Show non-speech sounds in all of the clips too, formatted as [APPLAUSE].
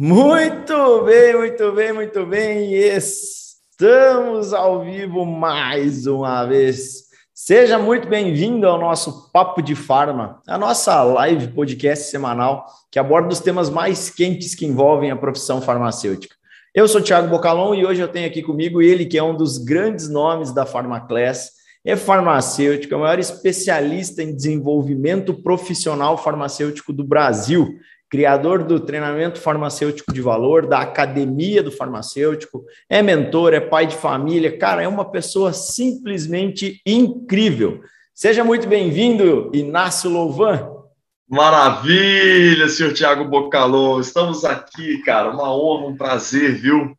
Muito bem, muito bem, muito bem. Estamos ao vivo mais uma vez. Seja muito bem-vindo ao nosso Papo de Farma, a nossa live podcast semanal que aborda os temas mais quentes que envolvem a profissão farmacêutica. Eu sou Thiago Bocalon e hoje eu tenho aqui comigo ele que é um dos grandes nomes da Farmaclass, é farmacêutico, é o maior especialista em desenvolvimento profissional farmacêutico do Brasil criador do treinamento farmacêutico de valor, da academia do farmacêutico, é mentor, é pai de família, cara, é uma pessoa simplesmente incrível. Seja muito bem-vindo, Inácio Louvan. Maravilha, senhor Tiago Bocalô. Estamos aqui, cara. Uma honra, um prazer, viu?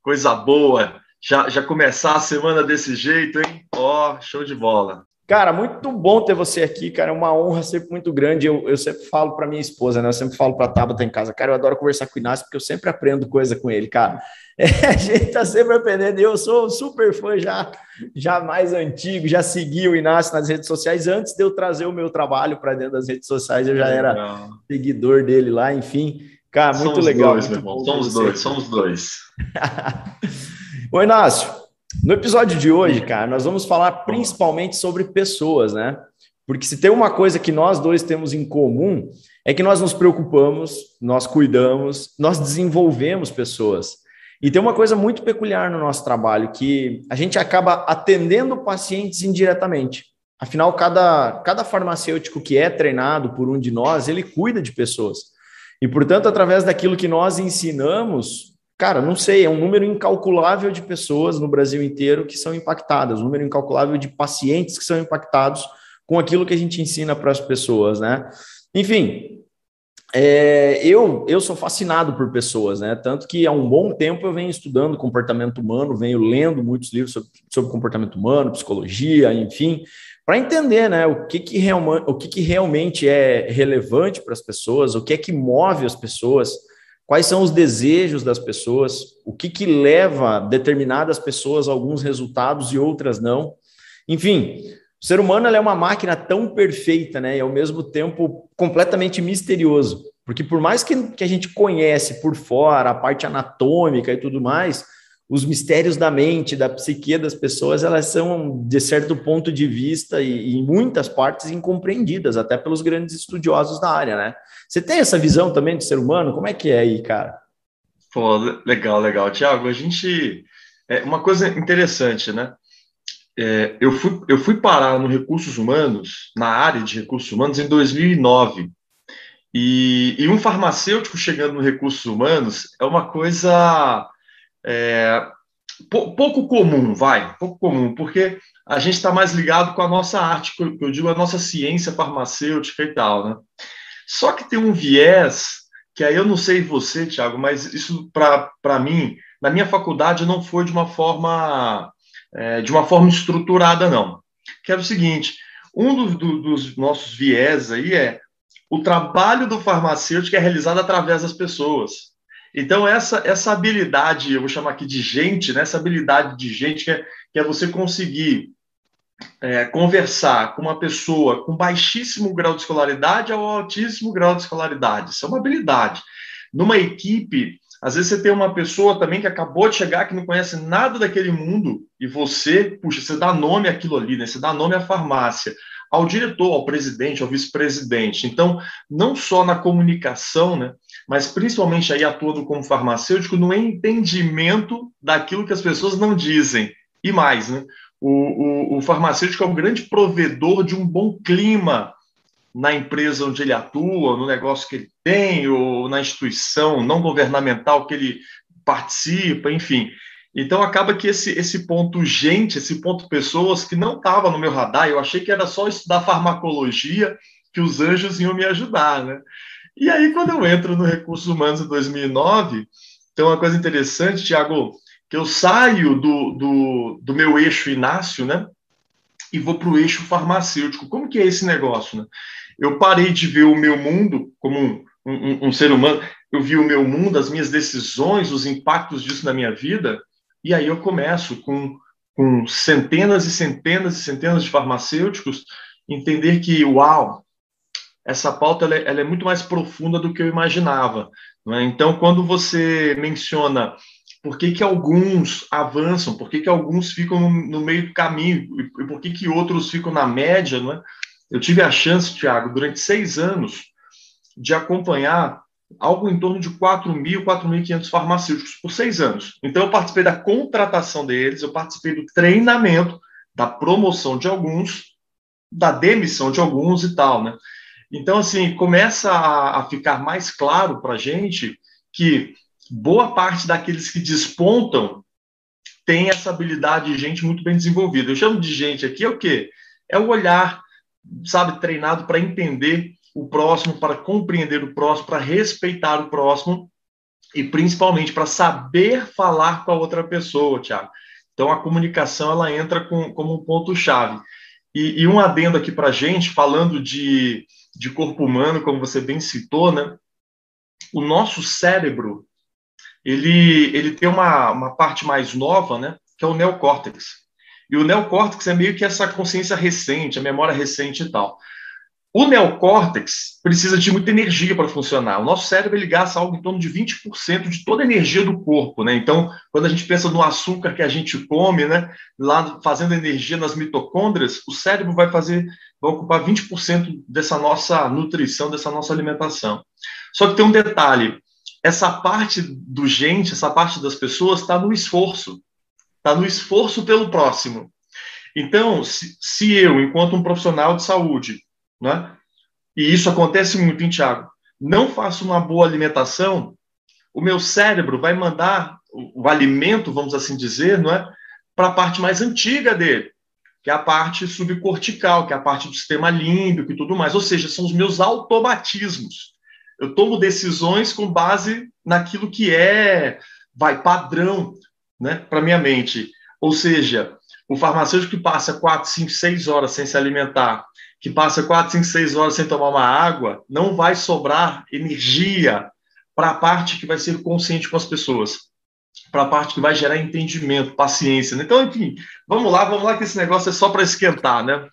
Coisa boa. Já, já começar a semana desse jeito, hein? Ó, oh, show de bola. Cara, muito bom ter você aqui, cara. É uma honra sempre muito grande. Eu, eu sempre falo para minha esposa, né? Eu sempre falo para a Tabata em casa, cara, eu adoro conversar com o Inácio porque eu sempre aprendo coisa com ele, cara. [LAUGHS] É, a gente tá sempre aprendendo. Eu sou super fã já, já mais antigo, já segui o Inácio nas redes sociais. Antes de eu trazer o meu trabalho para dentro das redes sociais, eu já era legal. seguidor dele lá, enfim. Cara, muito somos legal. Dois, muito somos dois, somos dois. [LAUGHS] Oi, Inácio. No episódio de hoje, cara, nós vamos falar principalmente sobre pessoas, né? Porque se tem uma coisa que nós dois temos em comum, é que nós nos preocupamos, nós cuidamos, nós desenvolvemos pessoas. E tem uma coisa muito peculiar no nosso trabalho, que a gente acaba atendendo pacientes indiretamente. Afinal, cada, cada farmacêutico que é treinado por um de nós, ele cuida de pessoas. E, portanto, através daquilo que nós ensinamos, cara, não sei, é um número incalculável de pessoas no Brasil inteiro que são impactadas, um número incalculável de pacientes que são impactados com aquilo que a gente ensina para as pessoas, né? Enfim, é, eu, eu sou fascinado por pessoas, né? Tanto que há um bom tempo eu venho estudando comportamento humano, venho lendo muitos livros sobre, sobre comportamento humano, psicologia, enfim, para entender né, o, que, que, real, o que, que realmente é relevante para as pessoas, o que é que move as pessoas, quais são os desejos das pessoas, o que, que leva determinadas pessoas a alguns resultados e outras não. Enfim, o ser humano é uma máquina tão perfeita, né, e ao mesmo tempo completamente misterioso, porque por mais que, que a gente conhece por fora a parte anatômica e tudo mais, os mistérios da mente, da psique das pessoas, elas são, de certo ponto de vista, e, em muitas partes, incompreendidas, até pelos grandes estudiosos da área, né? Você tem essa visão também do ser humano? Como é que é aí, cara? Pô, legal, legal. Tiago, a gente... É uma coisa interessante, né? É, eu, fui, eu fui parar no recursos humanos, na área de recursos humanos, em 2009. E, e um farmacêutico chegando no recursos humanos é uma coisa é, pouco comum, vai, pouco comum, porque a gente está mais ligado com a nossa arte, que eu digo a nossa ciência farmacêutica e tal, né? Só que tem um viés que aí eu não sei você, Tiago, mas isso para mim, na minha faculdade não foi de uma forma é, de uma forma estruturada, não. Que era o seguinte: um do, do, dos nossos viés aí é o trabalho do farmacêutico é realizado através das pessoas. Então, essa, essa habilidade, eu vou chamar aqui de gente, né? essa habilidade de gente, que é, que é você conseguir é, conversar com uma pessoa com baixíssimo grau de escolaridade ou altíssimo grau de escolaridade. Isso é uma habilidade. Numa equipe, às vezes você tem uma pessoa também que acabou de chegar, que não conhece nada daquele mundo, e você, puxa, você dá nome àquilo ali, né? Você dá nome à farmácia ao diretor, ao presidente, ao vice-presidente. Então, não só na comunicação, né, mas principalmente aí atuando como farmacêutico no entendimento daquilo que as pessoas não dizem. E mais, né, o, o, o farmacêutico é um grande provedor de um bom clima na empresa onde ele atua, no negócio que ele tem, ou na instituição não governamental que ele participa, enfim. Então acaba que esse, esse ponto gente, esse ponto pessoas que não estava no meu radar, eu achei que era só estudar farmacologia que os anjos iam me ajudar, né? E aí quando eu entro no Recursos Humanos em 2009, tem uma coisa interessante, Tiago, que eu saio do, do, do meu eixo Inácio, né? E vou para o eixo farmacêutico. Como que é esse negócio, né? Eu parei de ver o meu mundo como um, um, um ser humano, eu vi o meu mundo, as minhas decisões, os impactos disso na minha vida, e aí eu começo com, com centenas e centenas e centenas de farmacêuticos entender que, uau, essa pauta ela é, ela é muito mais profunda do que eu imaginava. É? Então, quando você menciona por que, que alguns avançam, por que, que alguns ficam no, no meio do caminho e por que, que outros ficam na média, não é? Eu tive a chance, Tiago, durante seis anos, de acompanhar algo em torno de 4.000, 4.500 farmacêuticos por seis anos. Então, eu participei da contratação deles, eu participei do treinamento, da promoção de alguns, da demissão de alguns e tal, né? Então, assim, começa a, a ficar mais claro para a gente que boa parte daqueles que despontam tem essa habilidade de gente muito bem desenvolvida. Eu chamo de gente aqui é o quê? É o olhar, sabe, treinado para entender o próximo, para compreender o próximo, para respeitar o próximo e principalmente para saber falar com a outra pessoa, Tiago. Então a comunicação ela entra com, como um ponto chave. E, e um adendo aqui para gente, falando de, de corpo humano, como você bem citou, né? O nosso cérebro ele, ele tem uma, uma parte mais nova, né? Que é o neocórtex. E o neocórtex é meio que essa consciência recente, a memória recente e tal. O neocórtex precisa de muita energia para funcionar. O nosso cérebro ele gasta algo em torno de 20% de toda a energia do corpo, né? Então, quando a gente pensa no açúcar que a gente come, né, lá fazendo energia nas mitocôndrias, o cérebro vai fazer vai ocupar 20% dessa nossa nutrição, dessa nossa alimentação. Só que tem um detalhe, essa parte do gente, essa parte das pessoas está no esforço. Está no esforço pelo próximo. Então, se, se eu, enquanto um profissional de saúde, né? E isso acontece muito, hein, Tiago? Não faço uma boa alimentação, o meu cérebro vai mandar o, o alimento, vamos assim dizer, não é? Para a parte mais antiga dele, que é a parte subcortical, que é a parte do sistema límbico e tudo mais. Ou seja, são os meus automatismos. Eu tomo decisões com base naquilo que é, vai, padrão, né, para minha mente. Ou seja, o farmacêutico que passa 4, 5, 6 horas sem se alimentar, que passa 4, 5, 6 horas sem tomar uma água, não vai sobrar energia para a parte que vai ser consciente com as pessoas, para a parte que vai gerar entendimento, paciência. Né? Então, enfim, vamos lá, vamos lá, que esse negócio é só para esquentar, né?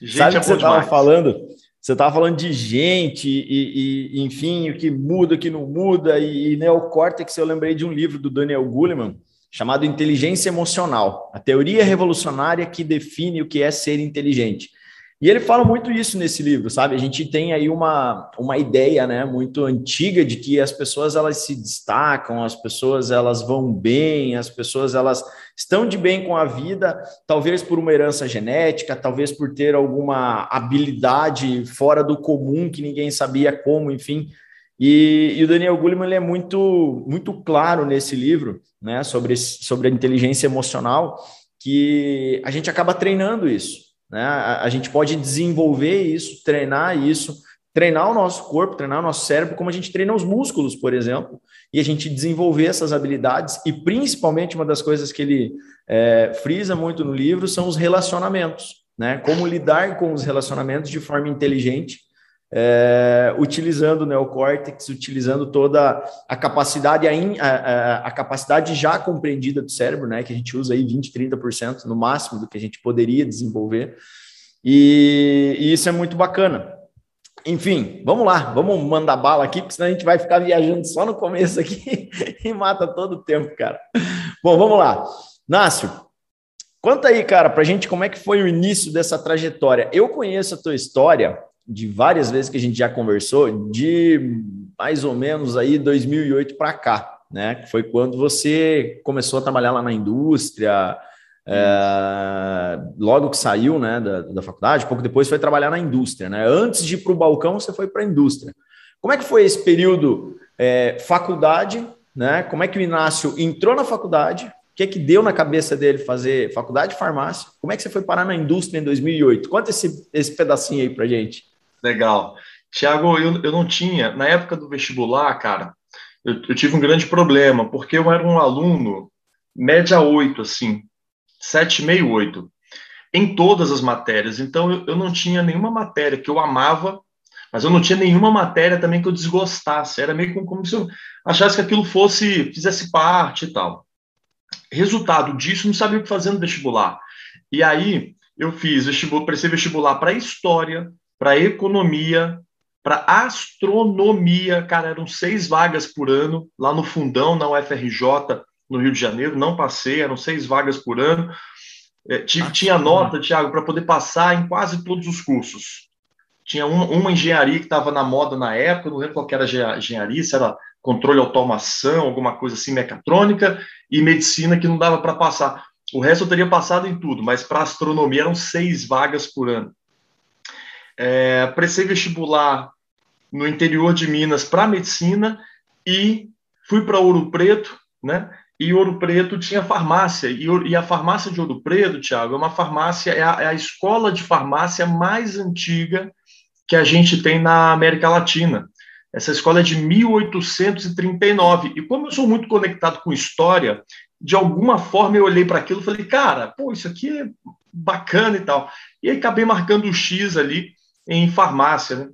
Gente, Sabe é que você estava falando? Você estava falando de gente e, e, enfim, o que muda, o que não muda, e, e neocórtex, eu lembrei de um livro do Daniel Goleman, chamado Inteligência Emocional, a teoria revolucionária que define o que é ser inteligente. E ele fala muito isso nesse livro, sabe? A gente tem aí uma, uma ideia, né, muito antiga de que as pessoas elas se destacam, as pessoas elas vão bem, as pessoas elas estão de bem com a vida, talvez por uma herança genética, talvez por ter alguma habilidade fora do comum que ninguém sabia como, enfim. E, e o Daniel Goleman ele é muito muito claro nesse livro, né, sobre sobre a inteligência emocional, que a gente acaba treinando isso. Né? A, a gente pode desenvolver isso, treinar isso, treinar o nosso corpo, treinar o nosso cérebro, como a gente treina os músculos, por exemplo, e a gente desenvolver essas habilidades. E principalmente uma das coisas que ele é, frisa muito no livro são os relacionamentos, né? Como lidar com os relacionamentos de forma inteligente é, utilizando o neocórtex, utilizando toda a capacidade, a, a, a, capacidade já compreendida do cérebro, né, que a gente usa aí 20, 30% no máximo do que a gente poderia desenvolver, e, e isso é muito bacana. Enfim, vamos lá, vamos mandar bala aqui, porque senão a gente vai ficar viajando só no começo aqui [LAUGHS] e mata todo o tempo, cara. Bom, vamos lá. Nácio, conta aí, cara, pra gente como é que foi o início dessa trajetória. Eu conheço a tua história de várias vezes que a gente já conversou, de mais ou menos aí 2008 para cá, né? Foi quando você começou a trabalhar lá na indústria, é, logo que saiu, né, da, da faculdade, pouco depois foi trabalhar na indústria, né? Antes de ir para o balcão, você foi para a indústria. Como é que foi esse período é, faculdade, né? Como é que o Inácio entrou na faculdade? O que é que deu na cabeça dele fazer faculdade de farmácia? Como é que você foi parar na indústria em 2008? Conta esse, esse pedacinho aí para gente. Legal. Tiago, eu, eu não tinha, na época do vestibular, cara, eu, eu, tive um grande problema, porque eu era um aluno média 8, assim, 7,5, 8, em todas as matérias. Então, eu, eu não tinha nenhuma matéria que eu amava, mas eu não tinha nenhuma matéria também que eu desgostasse. Era meio como se eu achasse que aquilo fosse, fizesse parte e tal. Resultado disso, não sabia o que fazer no vestibular. E aí, eu fiz vestibular, prestei vestibular para História, para economia, para astronomia, cara, eram seis vagas por ano lá no fundão, na UFRJ, no Rio de Janeiro, não passei, eram seis vagas por ano. É, tinha nota, Tiago, para poder passar em quase todos os cursos. Tinha uma, uma engenharia que estava na moda na época, não lembro qual era a engenharia, se era controle automação, alguma coisa assim, mecatrônica, e medicina que não dava para passar. O resto eu teria passado em tudo, mas para astronomia eram seis vagas por ano. É, prestei vestibular no interior de Minas para medicina e fui para Ouro Preto, né? E Ouro Preto tinha farmácia. E, e a farmácia de Ouro Preto, Tiago, é uma farmácia, é a, é a escola de farmácia mais antiga que a gente tem na América Latina. Essa escola é de 1839. E como eu sou muito conectado com história, de alguma forma eu olhei para aquilo e falei, cara, pô, isso aqui é bacana e tal. E aí acabei marcando o X ali em farmácia. Né?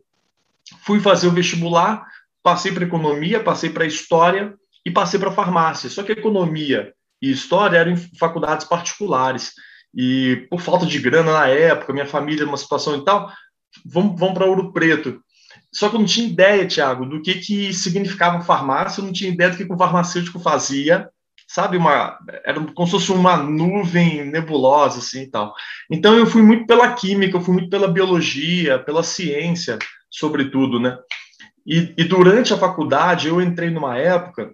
Fui fazer o vestibular, passei para economia, passei para história e passei para farmácia. Só que economia e história eram em faculdades particulares. E por falta de grana na época, minha família numa situação e tal, vamos, vamos para Ouro Preto. Só que eu não tinha ideia, Tiago, do que, que significava farmácia, eu não tinha ideia do que, que o farmacêutico fazia, sabe? Uma, era como se fosse uma nuvem nebulosa, assim e tal. Então eu fui muito pela química, eu fui muito pela biologia, pela ciência, sobretudo, né? E, e durante a faculdade eu entrei numa época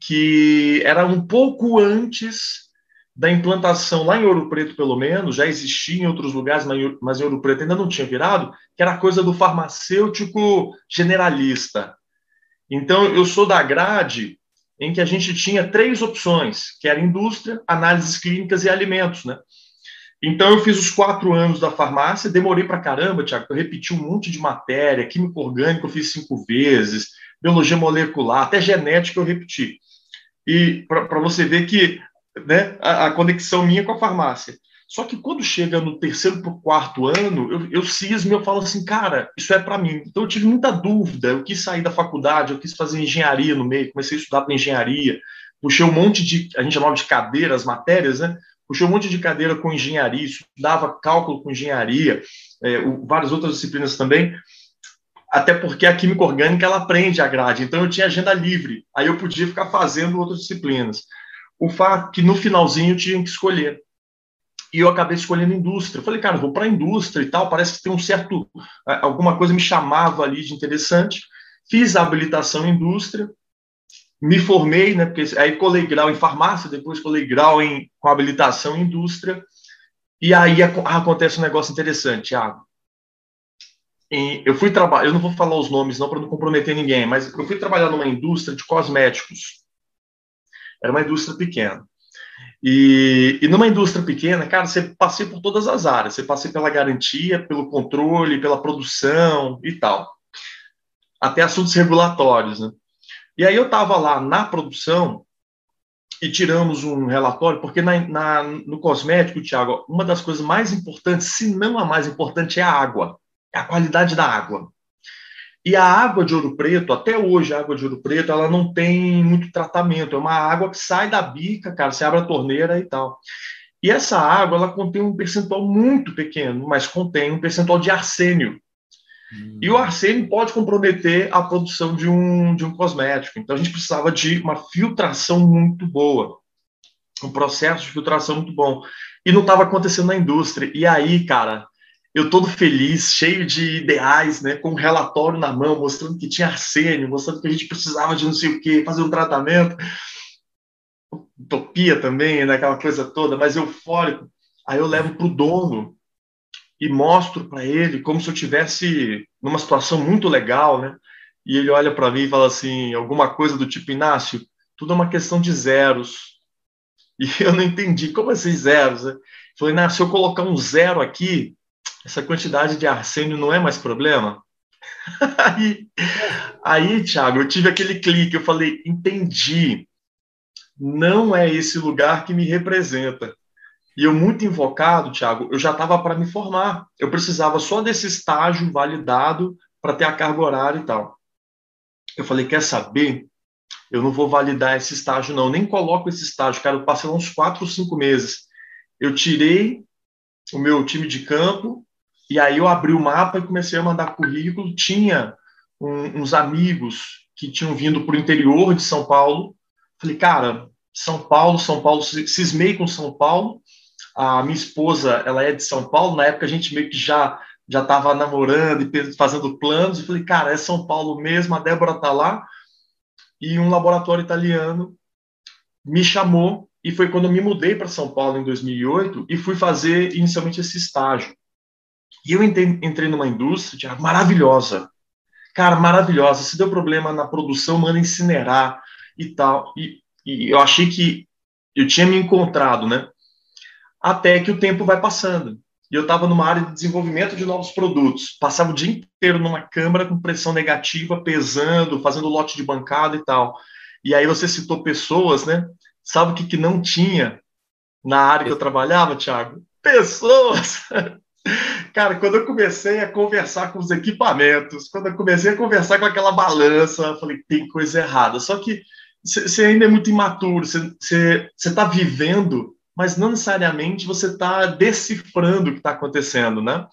que era um pouco antes da implantação lá em Ouro Preto, pelo menos, já existia em outros lugares, mas em Ouro Preto ainda não tinha virado, que era coisa do farmacêutico generalista. Então, eu sou da grade em que a gente tinha três opções, que era indústria, análises clínicas e alimentos, né? Então, eu fiz os quatro anos da farmácia, demorei para caramba, Tiago, eu repeti um monte de matéria, química orgânica eu fiz cinco vezes, biologia molecular, até genética eu repeti. E para você ver que né, a, a, conexão minha com a farmácia. Só que quando chega no terceiro para o quarto ano, eu, eu cismo e eu falo assim, cara, isso é para mim. Então eu tive muita dúvida, eu quis sair da faculdade, eu quis fazer engenharia no meio, comecei a estudar para engenharia, puxei um monte de, a gente chamava de cadeiras, matérias, né? Puxei um monte de cadeira com engenharia, estudava cálculo com engenharia, é, várias outras disciplinas também, até porque a química orgânica ela aprende a grade, então eu tinha agenda livre, aí eu podia ficar fazendo outras disciplinas. O fato que no finalzinho eu tinha que escolher. E eu acabei escolhendo indústria. Eu falei, cara, vou para indústria e tal, parece que tem um certo. Alguma coisa me chamava ali de interessante. Fiz a habilitação em indústria, me formei, né? Porque aí colei grau em farmácia, depois colei grau em, com habilitação em indústria. E aí acontece um negócio interessante, Thiago eu fui trabalhar, eu não vou falar os nomes não para não comprometer ninguém, mas eu fui trabalhar numa indústria de cosméticos. Era uma indústria pequena. E, e numa indústria pequena, cara, você passei por todas as áreas. Você passei pela garantia, pelo controle, pela produção e tal. Até assuntos regulatórios, né? E aí eu estava lá na produção e tiramos um relatório, porque na, na, no cosmético, Tiago, uma das coisas mais importantes, se não a mais importante, é a água é a qualidade da água. E a água de Ouro Preto, até hoje a água de Ouro Preto, ela não tem muito tratamento. É uma água que sai da bica, cara, você abre a torneira e tal. E essa água, ela contém um percentual muito pequeno, mas contém um percentual de arsênio. Hum. E o arsênio pode comprometer a produção de um, de um cosmético. Então a gente precisava de uma filtração muito boa, um processo de filtração muito bom. E não estava acontecendo na indústria. E aí, cara, eu todo feliz, cheio de ideais, né, com um relatório na mão, mostrando que tinha arsênio, mostrando que a gente precisava de não sei o quê, fazer um tratamento. Utopia também, né, aquela coisa toda, mas eufórico. Aí eu levo para o dono e mostro para ele como se eu tivesse numa situação muito legal, né? E ele olha para mim e fala assim, alguma coisa do tipo, Inácio, tudo é uma questão de zeros. E [LAUGHS] eu não entendi, como assim zeros? Né? Falei, Inácio, se eu colocar um zero aqui, essa quantidade de arsênio não é mais problema? [LAUGHS] aí, aí, Thiago, eu tive aquele clique, eu falei, entendi. Não é esse lugar que me representa. E eu, muito invocado, Thiago, eu já estava para me formar. Eu precisava só desse estágio validado para ter a carga horária e tal. Eu falei, quer saber? Eu não vou validar esse estágio, não. Nem coloco esse estágio, cara. Eu passei uns quatro ou cinco meses. Eu tirei o meu time de campo, E aí eu abri o mapa e comecei a mandar currículo. Tinha um, uns amigos que tinham vindo para o interior de São Paulo. Falei, cara, São Paulo, São Paulo, cismei com São Paulo. A minha esposa, ela é de São Paulo. Na época a gente meio que já já estava namorando e fazendo planos. E falei, cara, é São Paulo mesmo. A Débora tá lá. E um laboratório italiano me chamou e foi quando eu me mudei para São Paulo em 2008 e fui fazer inicialmente esse estágio. E eu entrei numa indústria maravilhosa, cara, maravilhosa. Se deu problema na produção, manda incinerar e tal. E, e eu achei que eu tinha me encontrado, né? Até que o tempo vai passando. E eu estava numa área de desenvolvimento de novos produtos. Passava o dia inteiro numa câmara com pressão negativa, pesando, fazendo lote de bancada e tal. E aí você citou pessoas, né? Sabe o que, que não tinha na área que eu trabalhava, Thiago? Pessoas! [LAUGHS] Cara, quando eu comecei a conversar com os equipamentos, quando eu comecei a conversar com aquela balança, eu falei, tem coisa errada. Só que você ainda é muito imaturo, você está vivendo, mas não necessariamente você está decifrando o que está acontecendo, né?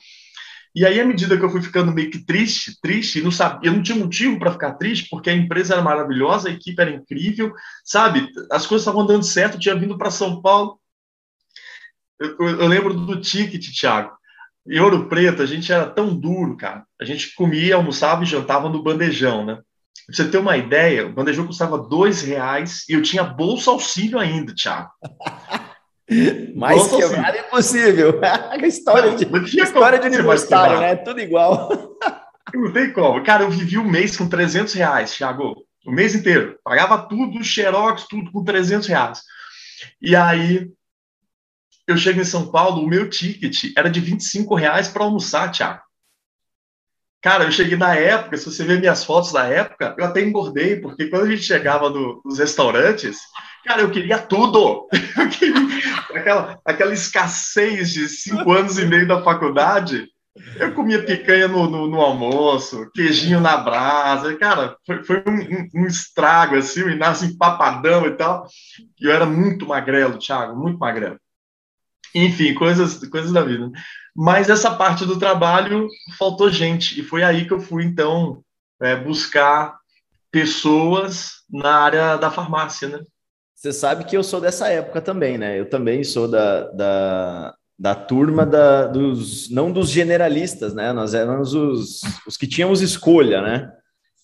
E aí, à medida que eu fui ficando meio que triste, triste, não sabia, eu não tinha motivo para ficar triste, porque a empresa era maravilhosa, a equipe era incrível, sabe? As coisas estavam dando certo, eu tinha vindo para São Paulo. Eu, eu, eu, lembro do ticket, Thiago. Em Ouro Preto, a gente era tão duro, cara. A gente comia, almoçava e jantava no bandejão, né? Pra você ter uma ideia, o bandejão custava dois reais e eu tinha bolsa auxílio ainda, Thiago. [LAUGHS] Mais Bolsa quebrado é impossível. [LAUGHS] história não, de, história de universitário, né? Tudo igual. [LAUGHS] Não tem como. Cara, eu vivi um mês com 300 reais, Thiago. O mês inteiro. Pagava tudo, xerox, tudo com 300 reais. E aí, eu chego em São Paulo, o meu ticket era de 25 reais para almoçar, Thiago. Cara, eu cheguei na época, se você ver minhas fotos da época, eu até engordei, porque quando a gente chegava no, nos restaurantes, cara, eu queria tudo. [LAUGHS] Eu queria, aquela, aquela escassez de cinco anos e meio da faculdade, eu comia picanha no, no, no almoço, queijinho na brasa, cara, foi, foi um, um, estrago, assim, o Inácio empapadão e tal, e eu era muito magrelo, Thiago, muito magrelo. Enfim, coisas, coisas da vida. Mas essa parte do trabalho faltou gente, e foi aí que eu fui, então, é, buscar pessoas na área da farmácia, né? Você sabe que eu sou dessa época também, né? Eu também sou da, da, da turma da, dos, não dos generalistas, né? Nós éramos os, os que tínhamos escolha, né?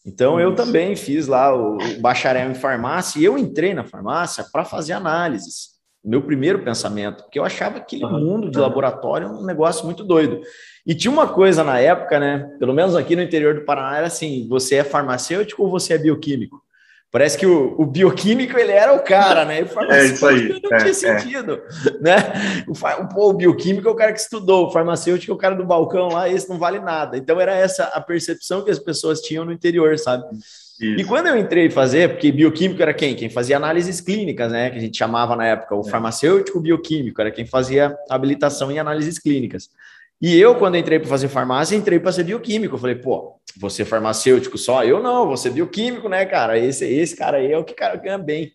Então eu também fiz lá o, o bacharel em farmácia e eu entrei na farmácia para fazer análises. Meu primeiro pensamento, porque eu achava aquele mundo de laboratório um negócio muito doido. E tinha uma coisa na época, né? Pelo menos aqui no interior do Paraná era assim: você é farmacêutico ou você é bioquímico? Parece que o, o, bioquímico ele era o cara, né? O é isso aí. Não é, tinha é. sentido, é. né? O, o, bioquímico é o cara que estudou, o farmacêutico é o cara do balcão lá, esse não vale nada. Então era essa a percepção que as pessoas tinham no interior, sabe? Isso. E quando eu entrei fazer, porque bioquímico era quem? Quem fazia análises clínicas, né? Que a gente chamava na época o é. farmacêutico bioquímico, era quem fazia habilitação em análises clínicas. E eu, quando entrei para fazer farmácia, entrei para ser bioquímico. Eu falei, pô, você farmacêutico só? Eu não, você bioquímico, né, cara? Esse, esse cara aí é o que cara ganha bem.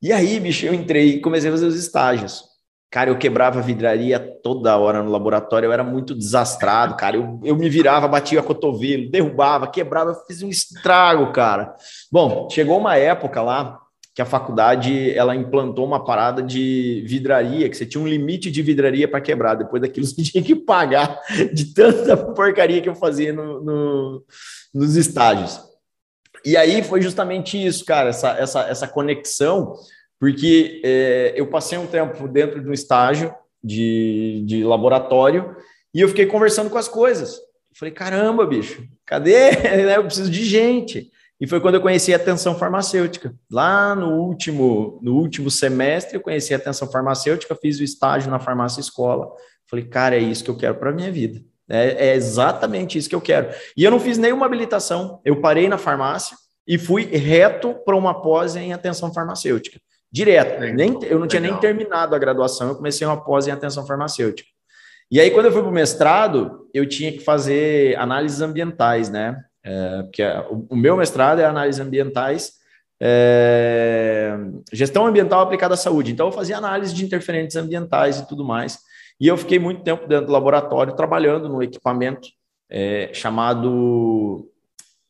E aí, bicho, eu entrei e comecei a fazer os estágios. Cara, eu quebrava vidraria toda hora no laboratório, eu era muito desastrado, cara. Eu, eu me virava, batia cotovelo, derrubava, quebrava, fiz um estrago, cara. Bom, chegou uma época lá que a faculdade ela implantou uma parada de vidraria, que você tinha um limite de vidraria para quebrar. Depois daquilo [LAUGHS] você tinha que pagar de tanta porcaria que eu fazia no, no, nos estágios. E aí foi justamente isso, cara, essa, essa, essa conexão, porque é, eu passei um tempo dentro de um estágio de, de laboratório e eu fiquei conversando com as coisas. falei, caramba, bicho, cadê? [LAUGHS] eu preciso de gente. E foi quando eu conheci a atenção farmacêutica. Lá no último, no último semestre, eu conheci a atenção farmacêutica, fiz o estágio na farmácia escola. Falei, cara, é isso que eu quero para a minha vida. É, é, exatamente isso que eu quero. E eu não fiz nenhuma habilitação. Eu parei na farmácia e fui reto para uma pós em atenção farmacêutica. Direto. Nem, eu não tinha nem terminado a graduação, eu comecei uma pós em atenção farmacêutica. E aí, quando eu fui para o mestrado, eu tinha que fazer análises ambientais, né? É, porque o, o, meu mestrado é análise ambientais, é, gestão ambiental aplicada à saúde. Então, eu fazia análise de interferentes ambientais e tudo mais. E eu fiquei muito tempo dentro do laboratório trabalhando no equipamento é, chamado.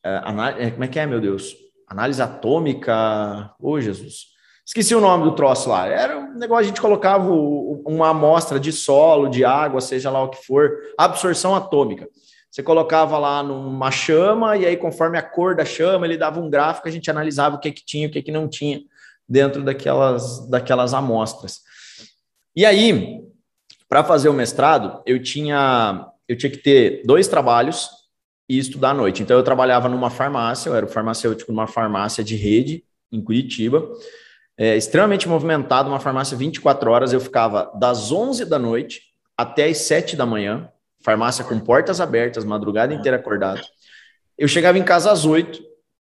É, como é que é, meu Deus? Análise atômica. Ô, oh, Jesus. Esqueci o nome do troço lá. Era um negócio, a gente colocava uma amostra de solo, de água, seja lá o que for, absorção atômica. Você colocava lá numa chama e aí, conforme a cor da chama, ele dava um gráfico, a gente analisava o que, que tinha, o que, que não tinha dentro daquelas, daquelas amostras. E aí, para fazer o mestrado, eu tinha, eu tinha que ter dois trabalhos e estudar à noite. Então, eu trabalhava numa farmácia, eu era farmacêutico numa farmácia de rede em Curitiba, é, extremamente movimentado, uma farmácia 24 horas. Eu ficava das 11 da noite até as 7 da manhã, farmácia com portas abertas, madrugada inteira acordado. Eu chegava em casa às 8,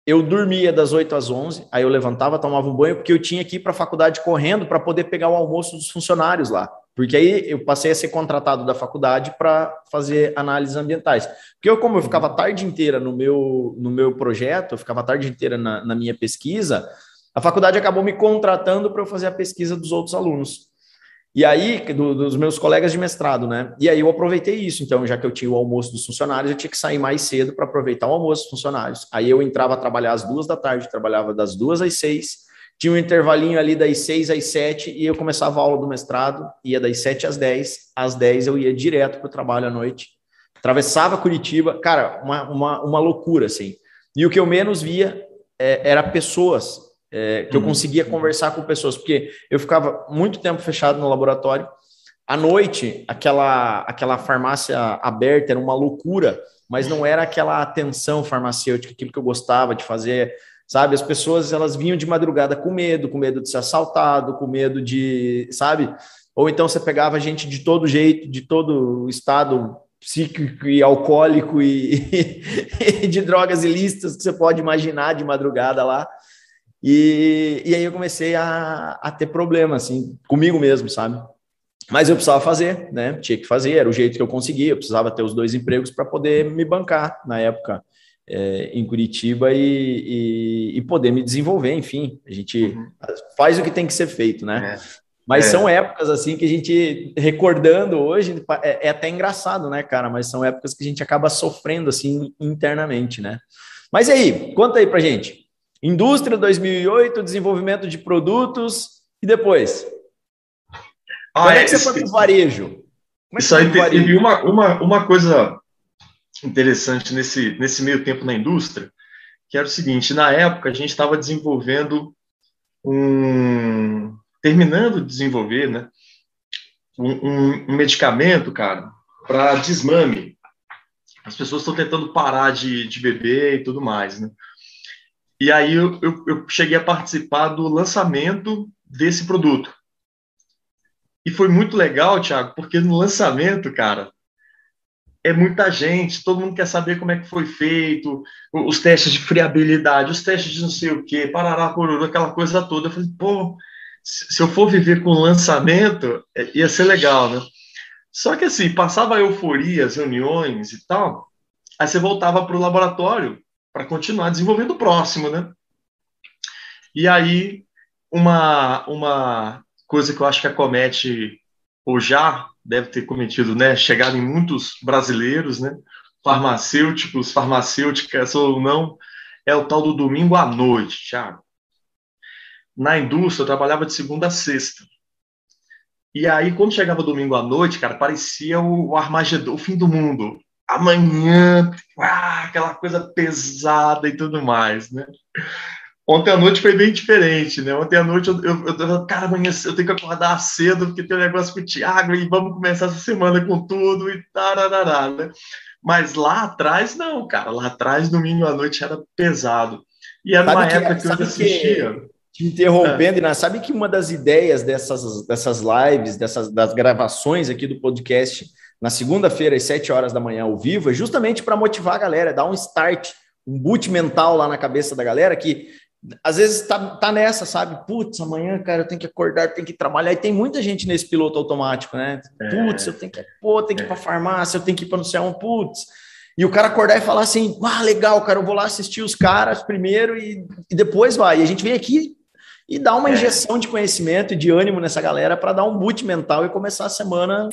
eu dormia das 8 às 11, aí eu levantava, tomava um banho, porque eu tinha que ir para a faculdade correndo para poder pegar o almoço dos funcionários lá. Porque aí eu passei a ser contratado da faculdade para fazer análises ambientais. Porque eu, como eu ficava a tarde inteira no meu, no meu projeto, eu ficava a tarde inteira na, na minha pesquisa, a faculdade acabou me contratando para eu fazer a pesquisa dos outros alunos. E aí, do, dos meus colegas de mestrado, né? E aí eu aproveitei isso. Então, já que eu tinha o almoço dos funcionários, eu tinha que sair mais cedo para aproveitar o almoço dos funcionários. Aí eu entrava a trabalhar às duas da tarde, trabalhava das duas às seis, tinha um intervalinho ali das seis às sete, e eu começava a aula do mestrado, ia das sete às dez, às dez eu ia direto para o trabalho à noite, atravessava Curitiba, cara, uma, uma, uma loucura, assim. E o que eu menos via é, era pessoas é, que eu uhum. conseguia conversar com pessoas, porque eu ficava muito tempo fechado no laboratório. À noite, aquela, aquela farmácia aberta era uma loucura, mas não era aquela atenção farmacêutica, aquilo que eu gostava de fazer, sabe? As pessoas elas vinham de madrugada com medo, com medo de ser assaltado, com medo de, sabe? Ou então você pegava gente de todo jeito, de todo estado psíquico e alcoólico e, [LAUGHS] e de drogas ilícitas que você pode imaginar de madrugada lá. E, e aí eu comecei a, a ter problema, assim, comigo mesmo, sabe? Mas eu precisava fazer, né? Tinha que fazer, era o jeito que eu conseguia. Eu precisava ter os dois empregos para poder me bancar na época é, em Curitiba e, e, e, poder me desenvolver. Enfim, a gente uhum. faz o que tem que ser feito, né? É. Mas é. são épocas assim que a gente, recordando hoje, é, é, até engraçado, né, cara? Mas são épocas que a gente acaba sofrendo assim internamente, né? Mas aí, conta aí pra gente. Indústria 2008, desenvolvimento de produtos e depois? Ah, Como é, que você foi para o varejo? É isso aí teve uma, uma, uma coisa interessante nesse, nesse meio tempo na indústria, que era o seguinte, na época a gente estava desenvolvendo um... terminando de desenvolver, né, um, um, um medicamento, cara, para desmame. As pessoas estão tentando parar de, de beber e tudo mais, né? E aí eu, eu, eu cheguei a participar do lançamento desse produto. E foi muito legal, Thiago, porque no lançamento, cara, é muita gente, todo mundo quer saber como é que foi feito, os testes de friabilidade, os testes de não sei o quê, parará, poruru, aquela coisa toda. Eu falei, pô, se eu for viver com lançamento, é, ia ser legal, né? Só que assim, passava a euforia, as reuniões e tal, aí você voltava para o laboratório para continuar desenvolvendo o próximo, né? E aí, uma, uma coisa que eu acho que acomete, ou já deve ter cometido, né? Chegado em muitos brasileiros, né? Farmacêuticos, farmacêuticas ou não, é o tal do domingo à noite, Thiago. Na indústria, eu trabalhava de segunda a sexta. E aí, quando chegava domingo à noite, cara, parecia o, Armagedon, o fim do mundo amanhã, ah, aquela coisa pesada e tudo mais, né? Ontem à noite foi bem diferente, né? Ontem à noite eu, eu, eu cara, amanhã eu tenho que acordar cedo porque tem um negócio com o Thiago e vamos começar essa semana com tudo e tararará, né? Mas lá atrás, não, cara. Lá atrás, domingo à noite era pesado. E era sabe uma que, época que eu assistia. Que, te interrompendo, é. sabe que uma das ideias dessas, dessas lives, dessas das gravações aqui do podcast na segunda-feira, às 7 horas da manhã, ao vivo, é justamente para motivar a galera, dar um start, um boot mental lá na cabeça da galera que às vezes tá, tá nessa, sabe? Putz, amanhã, cara, eu tenho que acordar, tenho que trabalhar. E tem muita gente nesse piloto automático, né? É. Putz, eu tenho que, pô, tenho que ir para farmácia, eu tenho que ir para não sei onde, putz. E o cara acordar e falar assim: ah, legal, cara, eu vou lá assistir os caras primeiro e, e depois vai. E a gente vem aqui e dá uma é. injeção de conhecimento e de ânimo nessa galera para dar um boot mental e começar a semana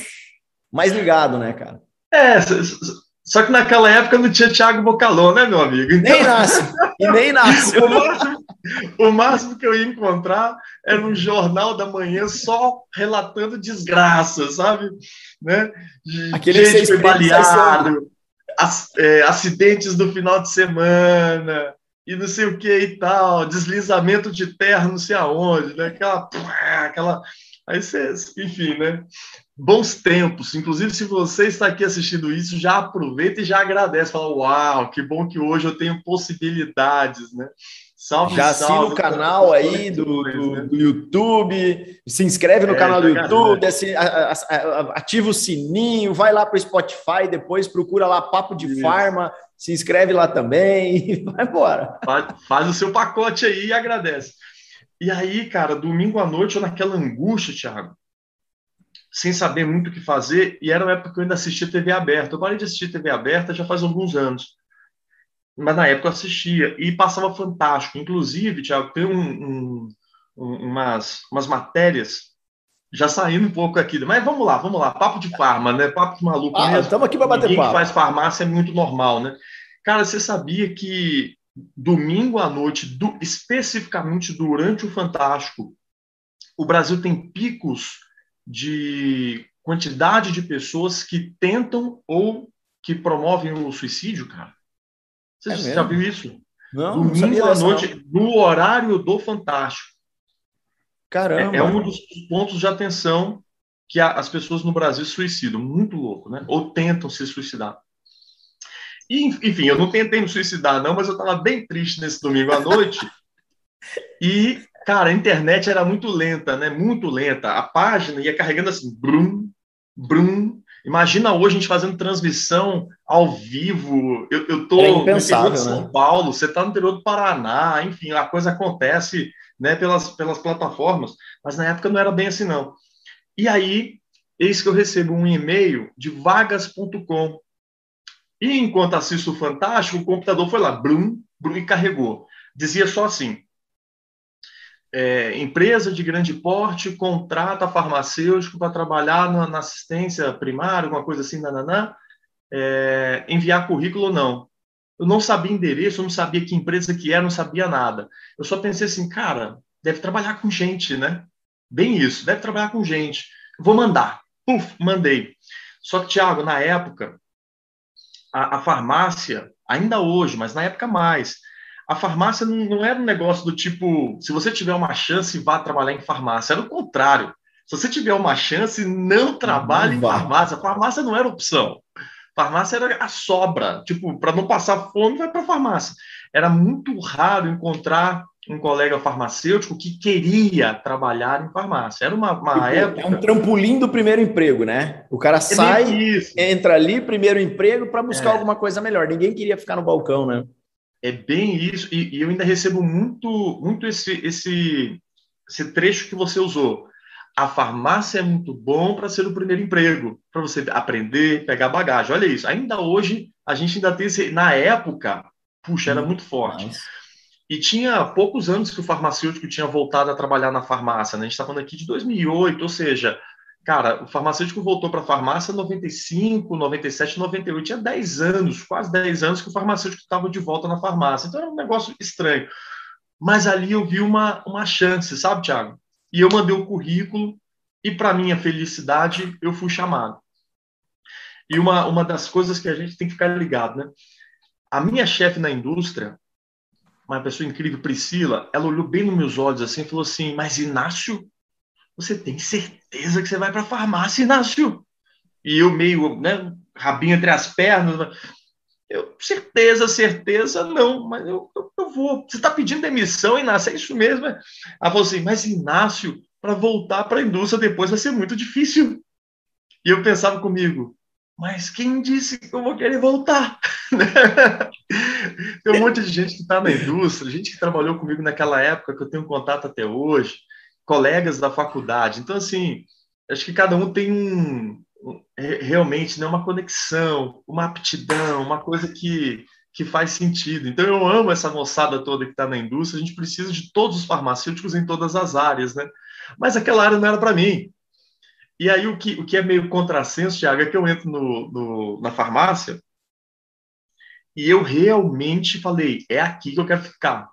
mais ligado, né, cara? É, só que naquela época não tinha Thiago Bocalon, né, meu amigo? Então, nem nasce. E nem nasce. [LAUGHS] o, máximo, o máximo que eu ia encontrar era um jornal da manhã só relatando desgraça, sabe? Né? Aquele gente foi baleado, é, acidentes do final de semana, e não sei o que e tal, deslizamento de terra não sei aonde, né? Aquela, aquela Aí você, enfim, né? Bons tempos. Inclusive, se você está aqui assistindo isso, já aproveita e já agradece. Fala, uau, que bom que hoje eu tenho possibilidades, né? Salve, já assina salve, o canal aí do, do, né? do, YouTube, se inscreve no é, canal do YouTube, assim, ativa o sininho, vai lá para o Spotify, depois procura lá Papo de Isso. Farma, se inscreve lá também [LAUGHS] e vai embora. Faz, faz o seu pacote aí e agradece. E aí, cara, domingo à noite, eu naquela angústia, Thiago, sem saber muito o que fazer, e era uma época que eu ainda assistia TV aberta. Eu parei de assistir TV aberta já faz alguns anos. Mas na época eu assistia e passava fantástico. Inclusive, Thiago, tem um, um, um, umas, umas matérias já saindo um pouco aqui. Mas vamos lá, vamos lá. Papo de farma, né? Papo de maluco. Ah, estamos aqui para bater Ninguém papo. que faz farmácia é muito normal, né? Cara, você sabia que domingo à noite, do, especificamente durante o Fantástico, o Brasil tem picos de quantidade de pessoas que tentam ou que promovem o suicídio, cara. Você é já viu isso? Não, domingo não à noite, não. no horário do Fantástico. Caramba. É, é, um dos pontos de atenção que as pessoas no Brasil suicidam. Muito louco, né? Ou tentam se suicidar. E, enfim, eu não tentei me suicidar, não, mas eu estava bem triste nesse domingo à noite. [LAUGHS] e, cara, a internet era muito lenta, né? Muito lenta. A página ia carregando assim, brum, brum. Imagina hoje a gente fazendo transmissão ao vivo. Eu, eu tô no interior de São né? Paulo, você está no interior do Paraná, enfim, a coisa acontece né, pelas, pelas plataformas, mas na época não era bem assim, não. E aí, eis que eu recebo um e-mail de vagas.com e enquanto assisto o Fantástico, o computador foi lá, blum, blum, e carregou. Dizia só assim: é, empresa de grande porte contrata farmacêutico para trabalhar na, na, assistência primária, alguma coisa assim, nananã, é, enviar currículo ou não. Eu não sabia endereço, não sabia que empresa que era, não sabia nada. Eu só pensei assim, cara, deve trabalhar com gente, né? Bem isso, deve trabalhar com gente. Vou mandar. Puf, mandei. Só que, Thiago, na época, a, a farmácia, ainda hoje, mas na época mais, a farmácia não, não, era um negócio do tipo, se você tiver uma chance, vá trabalhar em farmácia. Era o contrário. Se você tiver uma chance, não trabalhe não em farmácia. A farmácia não era opção. Farmácia era a sobra. Tipo, para não passar fome, vai para a farmácia. Era muito raro encontrar um colega farmacêutico que queria trabalhar em farmácia. Era uma, uma tipo, época. É um trampolim do primeiro emprego, né? O cara é sai, entra ali, primeiro emprego, para buscar é. alguma coisa melhor. Ninguém queria ficar no balcão, né? É bem isso. E, e eu ainda recebo muito, muito esse, esse, esse trecho que você usou. A farmácia é muito bom para ser o primeiro emprego, para você aprender, pegar bagagem. Olha isso. Ainda hoje, a gente ainda tem esse. Na época, puxa, era muito forte. E tinha poucos anos que o farmacêutico tinha voltado a trabalhar na farmácia, né? A gente está falando aqui de 2008, ou seja, cara, o farmacêutico voltou para a farmácia em 95, 97, 98, tinha 10 anos, quase 10 anos que o farmacêutico estava de volta na farmácia. Então era um negócio estranho. Mas ali eu vi uma, uma chance, sabe, Tiago? E eu mandei o currículo e, para minha felicidade, eu fui chamado. E uma, uma das coisas que a gente tem que ficar ligado, né? A minha chefe na indústria, uma pessoa incrível, Priscila, ela olhou bem nos meus olhos assim e falou assim: Mas Inácio, você tem certeza que você vai para a farmácia, Inácio? E eu, meio, né, rabinho entre as pernas, eu, certeza, certeza, não, mas eu, eu, eu vou. Você está pedindo demissão, Inácio? É isso mesmo? Ela falou assim: Mas Inácio, para voltar para a indústria depois vai ser muito difícil. E eu pensava comigo: Mas quem disse que eu vou querer voltar? [LAUGHS] Tem um monte de gente que está na indústria, gente que trabalhou comigo naquela época, que eu tenho contato até hoje, colegas da faculdade. Então, assim, acho que cada um tem um, realmente né, uma conexão, uma aptidão, uma coisa que, que faz sentido. Então, eu amo essa moçada toda que está na indústria, a gente precisa de todos os farmacêuticos em todas as áreas, né? Mas aquela área não era para mim. E aí o que, o que é meio contrassenso, Thiago, é que eu entro no, no, na farmácia e eu realmente falei, é aqui que eu quero ficar.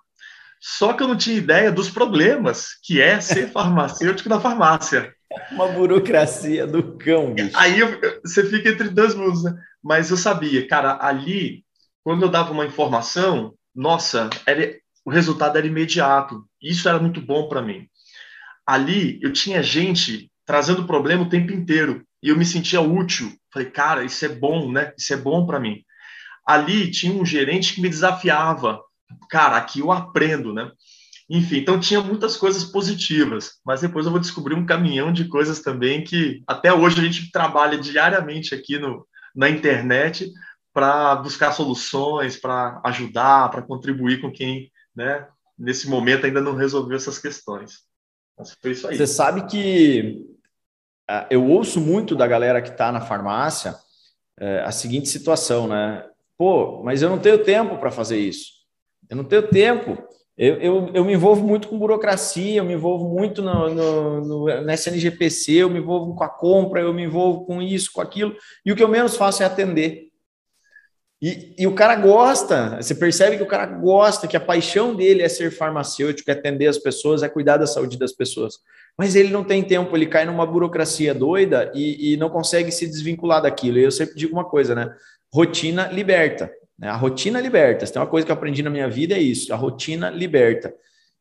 Só que eu não tinha ideia dos problemas que é ser farmacêutico na farmácia. Uma burocracia do cão. Bicho. Aí eu, você fica entre dois mundos, né? Mas eu sabia, cara, ali, quando eu dava uma informação, nossa, era, o resultado era imediato. Isso era muito bom para mim. Ali, eu tinha gente trazendo problema o tempo inteiro e eu me sentia útil. Falei, cara, isso é bom, né? Isso é bom para mim. Ali tinha um gerente que me desafiava. Cara, aqui eu aprendo, né? Enfim, então tinha muitas coisas positivas, mas depois eu vou descobrir um caminhão de coisas também que até hoje a gente trabalha diariamente aqui no, na internet para buscar soluções, para ajudar, para contribuir com quem, né, nesse momento ainda não resolveu essas questões. Mas foi isso aí. Você sabe que uh, eu ouço muito da galera que está na farmácia uh, a seguinte situação, né? Pô, mas eu não tenho tempo para fazer isso. Eu não tenho tempo. Eu, eu, eu, me envolvo muito com burocracia, eu me envolvo muito no, no, no, SNGPC, eu me envolvo com a compra, eu me envolvo com isso, com aquilo, e o que eu menos faço é atender. E, e, o cara gosta, você percebe que o cara gosta, que a paixão dele é ser farmacêutico, é atender as pessoas, é cuidar da saúde das pessoas. Mas ele não tem tempo, ele cai numa burocracia doida e, e não consegue se desvincular daquilo. E eu sempre digo uma coisa, né? Rotina liberta. Né? A rotina liberta. Se tem uma coisa que eu aprendi na minha vida é isso: a rotina liberta.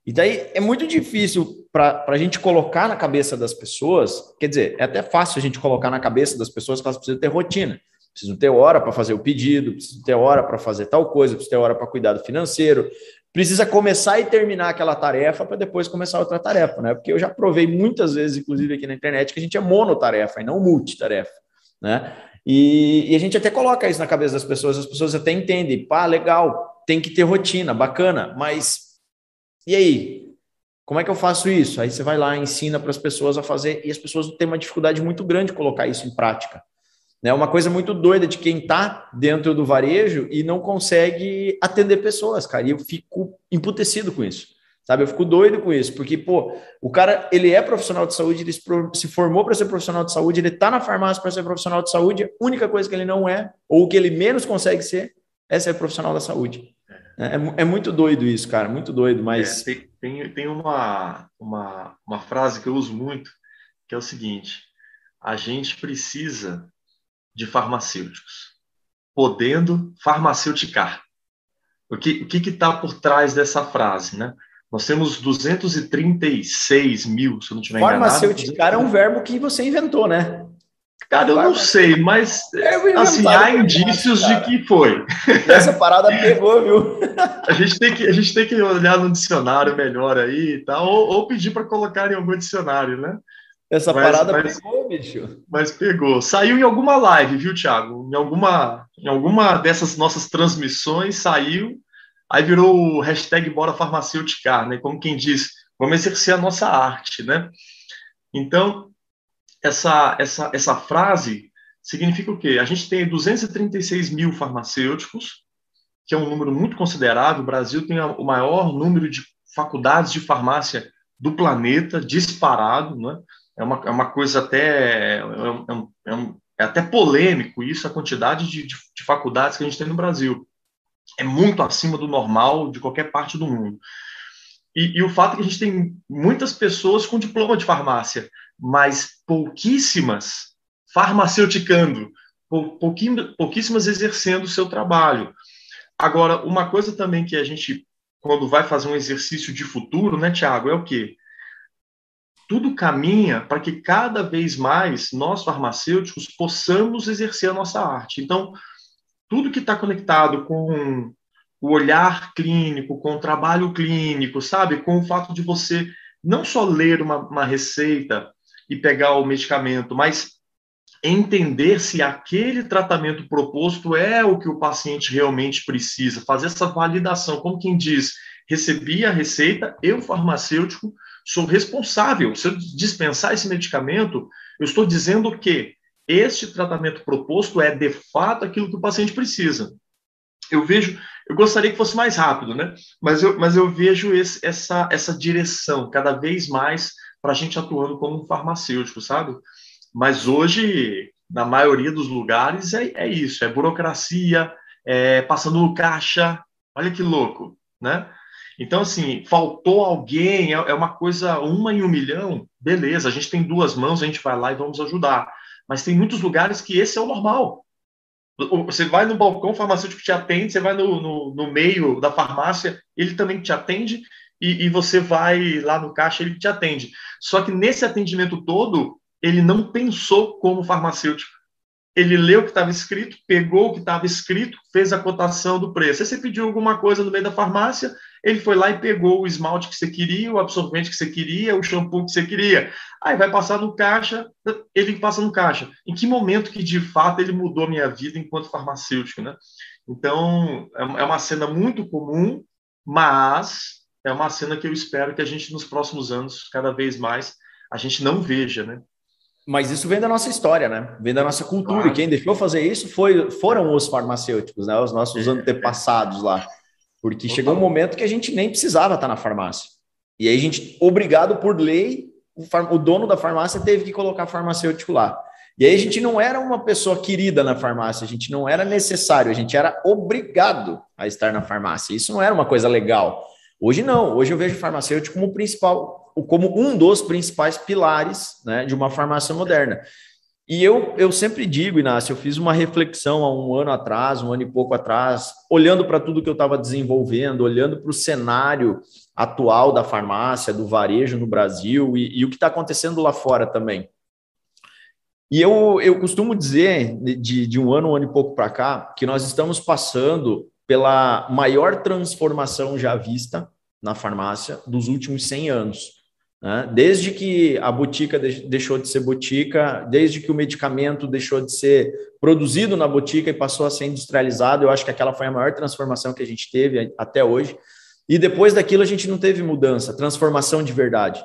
E daí é muito difícil para a gente colocar na cabeça das pessoas. Quer dizer, é até fácil a gente colocar na cabeça das pessoas que elas precisam ter rotina. Precisam ter hora para fazer o pedido, precisam ter hora para fazer tal coisa, precisam ter hora para cuidar do financeiro. Precisa começar e terminar aquela tarefa para depois começar outra tarefa, né? Porque eu já provei muitas vezes, inclusive aqui na internet, que a gente é monotarefa e não multitarefa, né? E, e, a gente até coloca isso na cabeça das pessoas, as pessoas até entendem, pá, legal, tem que ter rotina, bacana, mas e aí? Como é que eu faço isso? Aí você vai lá, ensina para as pessoas a fazer, e as pessoas têm uma dificuldade muito grande de colocar isso em prática. É né? uma coisa muito doida de quem está dentro do varejo e não consegue atender pessoas, cara. E eu fico emputecido com isso. Sabe, eu fico doido com isso, porque, pô, o cara, ele é profissional de saúde, ele se formou para ser profissional de saúde, ele está na farmácia para ser profissional de saúde, a única coisa que ele não é, ou que ele menos consegue ser, é ser profissional da saúde. É, é, é muito doido isso, cara, muito doido, mas... É, tem, tem, uma, uma, uma frase que eu uso muito, que é o seguinte, a gente precisa de farmacêuticos, podendo farmaceuticar. O que está por trás dessa frase, né? Nós temos 236 mil, se eu não tiver enganado. Farmacêuticar é um verbo que você inventou, né? Cara, eu não sei, mas assim, há indícios de que foi. Essa parada pegou, viu? [LAUGHS] A gente tem que, a gente tem que olhar no dicionário melhor aí e tal, ou, ou pedir para colocar em algum dicionário, né? Essa mas, parada mas, pegou, bicho. Mas pegou. Saiu em alguma live, viu, Thiago? Em alguma, em alguma dessas nossas transmissões saiu Aí virou o hashtag Bora Farmacêutica, né? Como quem diz, vamos exercer a nossa arte, né? Então, essa, essa, essa frase significa o quê? A gente tem 236 mil farmacêuticos, que é um número muito considerável. O Brasil tem o maior número de faculdades de farmácia do planeta, disparado, né? É uma, é uma coisa até é, é, um, é, até polêmico isso, a quantidade de, de, de faculdades que a gente tem no Brasil é muito acima do normal de qualquer parte do mundo. E, e, o fato é que a gente tem muitas pessoas com diploma de farmácia, mas pouquíssimas farmaceuticando, pouquíssimas exercendo o seu trabalho. Agora, uma coisa também que a gente, quando vai fazer um exercício de futuro, né, Tiago, é o quê? Tudo caminha para que cada vez mais nós, farmacêuticos, possamos exercer a nossa arte. Então, tudo que está conectado com o olhar clínico, com o trabalho clínico, sabe? Com o fato de você não só ler uma, uma receita e pegar o medicamento, mas entender se aquele tratamento proposto é o que o paciente realmente precisa, fazer essa validação, como quem diz, recebi a receita, eu, farmacêutico, sou responsável. Se eu dispensar esse medicamento, eu estou dizendo que este tratamento proposto é de fato aquilo que o paciente precisa. Eu vejo, eu gostaria que fosse mais rápido, né? Mas eu, mas eu vejo esse, essa, essa direção cada vez mais para a gente atuando como um farmacêutico, sabe? Mas hoje, na maioria dos lugares, é, é isso: é burocracia, é passando no caixa. Olha que louco, né? Então, assim, faltou alguém, é, é uma coisa, uma em um milhão, beleza, a gente tem duas mãos, a gente vai lá e vamos ajudar. Mas tem muitos lugares que esse é o normal. Você vai no balcão, o farmacêutico te atende, você vai no, no, no meio da farmácia, ele também te atende, e, e, você vai lá no caixa, ele te atende. Só que nesse atendimento todo, ele não pensou como farmacêutico. Ele leu o que estava escrito, pegou o que estava escrito, fez a cotação do preço. Aí você pediu alguma coisa no meio da farmácia, ele foi lá e pegou o esmalte que você queria, o absorvente que você queria, o shampoo que você queria. Aí vai passar no caixa, ele passa no caixa. Em que momento que de fato ele mudou a minha vida enquanto farmacêutico, né? Então, é, é uma cena muito comum, mas é uma cena que eu espero que a gente nos próximos anos, cada vez mais, a gente não veja, né? Mas isso vem da nossa história, né? Vem da nossa cultura. Claro. E quem deixou fazer isso foi, foram os farmacêuticos, né? Os nossos antepassados lá. Porque Total. chegou um momento que a gente nem precisava estar na farmácia. E aí a gente, obrigado por lei, o, o dono da farmácia teve que colocar farmacêutico lá. E aí a gente não era uma pessoa querida na farmácia, a gente não era necessário, a gente era obrigado a estar na farmácia. Isso não era uma coisa legal. Hoje não, hoje eu vejo o farmacêutico como principal como um dos principais pilares né, de uma farmácia moderna. E eu, eu sempre digo, Inácio, eu fiz uma reflexão há um ano atrás, um ano e pouco atrás, olhando para tudo que eu estava desenvolvendo, olhando para o cenário atual da farmácia, do varejo no Brasil e, e o que está acontecendo lá fora também. E eu, eu costumo dizer, de, de um ano, um ano e pouco para cá, que nós estamos passando pela maior transformação já vista na farmácia dos últimos 100 anos. Né? Desde que a botica deixou de ser botica, desde que o medicamento deixou de ser produzido na botica e passou a ser industrializado, eu acho que aquela foi a maior transformação que a gente teve até hoje. E depois daquilo a gente não teve mudança, transformação de verdade.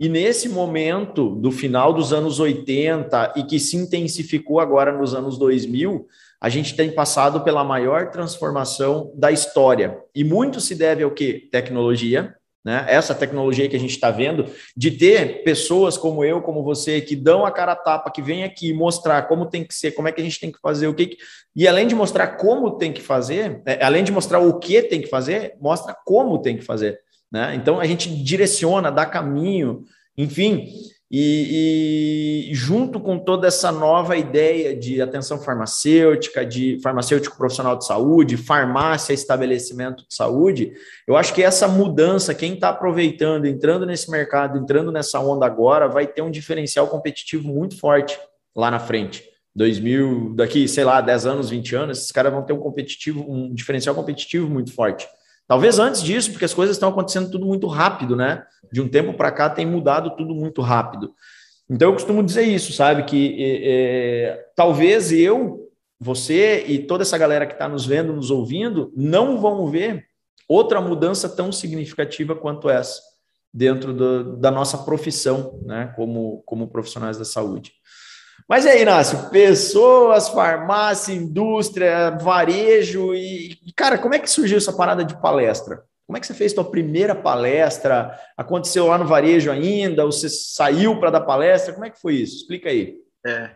E nesse momento do final dos anos 80 e que se intensificou agora nos anos 2000, a gente tem passado pela maior transformação da história. E muito se deve ao que? Tecnologia, né? Essa tecnologia que a gente está vendo, de ter pessoas como eu, como você, que dão a cara a tapa, que vem aqui mostrar como tem que ser, como é que a gente tem que fazer, o que, que... e além de mostrar como tem que fazer, né? além de mostrar o que tem que fazer, mostra como tem que fazer. Né? Então a gente direciona, dá caminho, enfim. E, e, junto com toda essa nova ideia de atenção farmacêutica, de farmacêutico profissional de saúde, farmácia, estabelecimento de saúde, eu acho que essa mudança, quem está aproveitando, entrando nesse mercado, entrando nessa onda agora, vai ter um diferencial competitivo muito forte lá na frente. 2000, daqui, sei lá, 10 anos, 20 anos, esses caras vão ter um competitivo, um diferencial competitivo muito forte. Talvez antes disso, porque as coisas estão acontecendo tudo muito rápido, né? De um tempo para cá tem mudado tudo muito rápido. Então eu costumo dizer isso, sabe? Que é, é, talvez eu, você e toda essa galera que está nos vendo, nos ouvindo, não vão ver outra mudança tão significativa quanto essa dentro do, da nossa profissão, né? Como, como profissionais da saúde. Mas aí, Inácio, pessoas, farmácia, indústria, varejo e, cara, como é que surgiu essa parada de palestra? Como é que você fez sua primeira palestra? Aconteceu lá no varejo ainda? Você saiu para dar palestra? Como é que foi isso? Explica aí. É,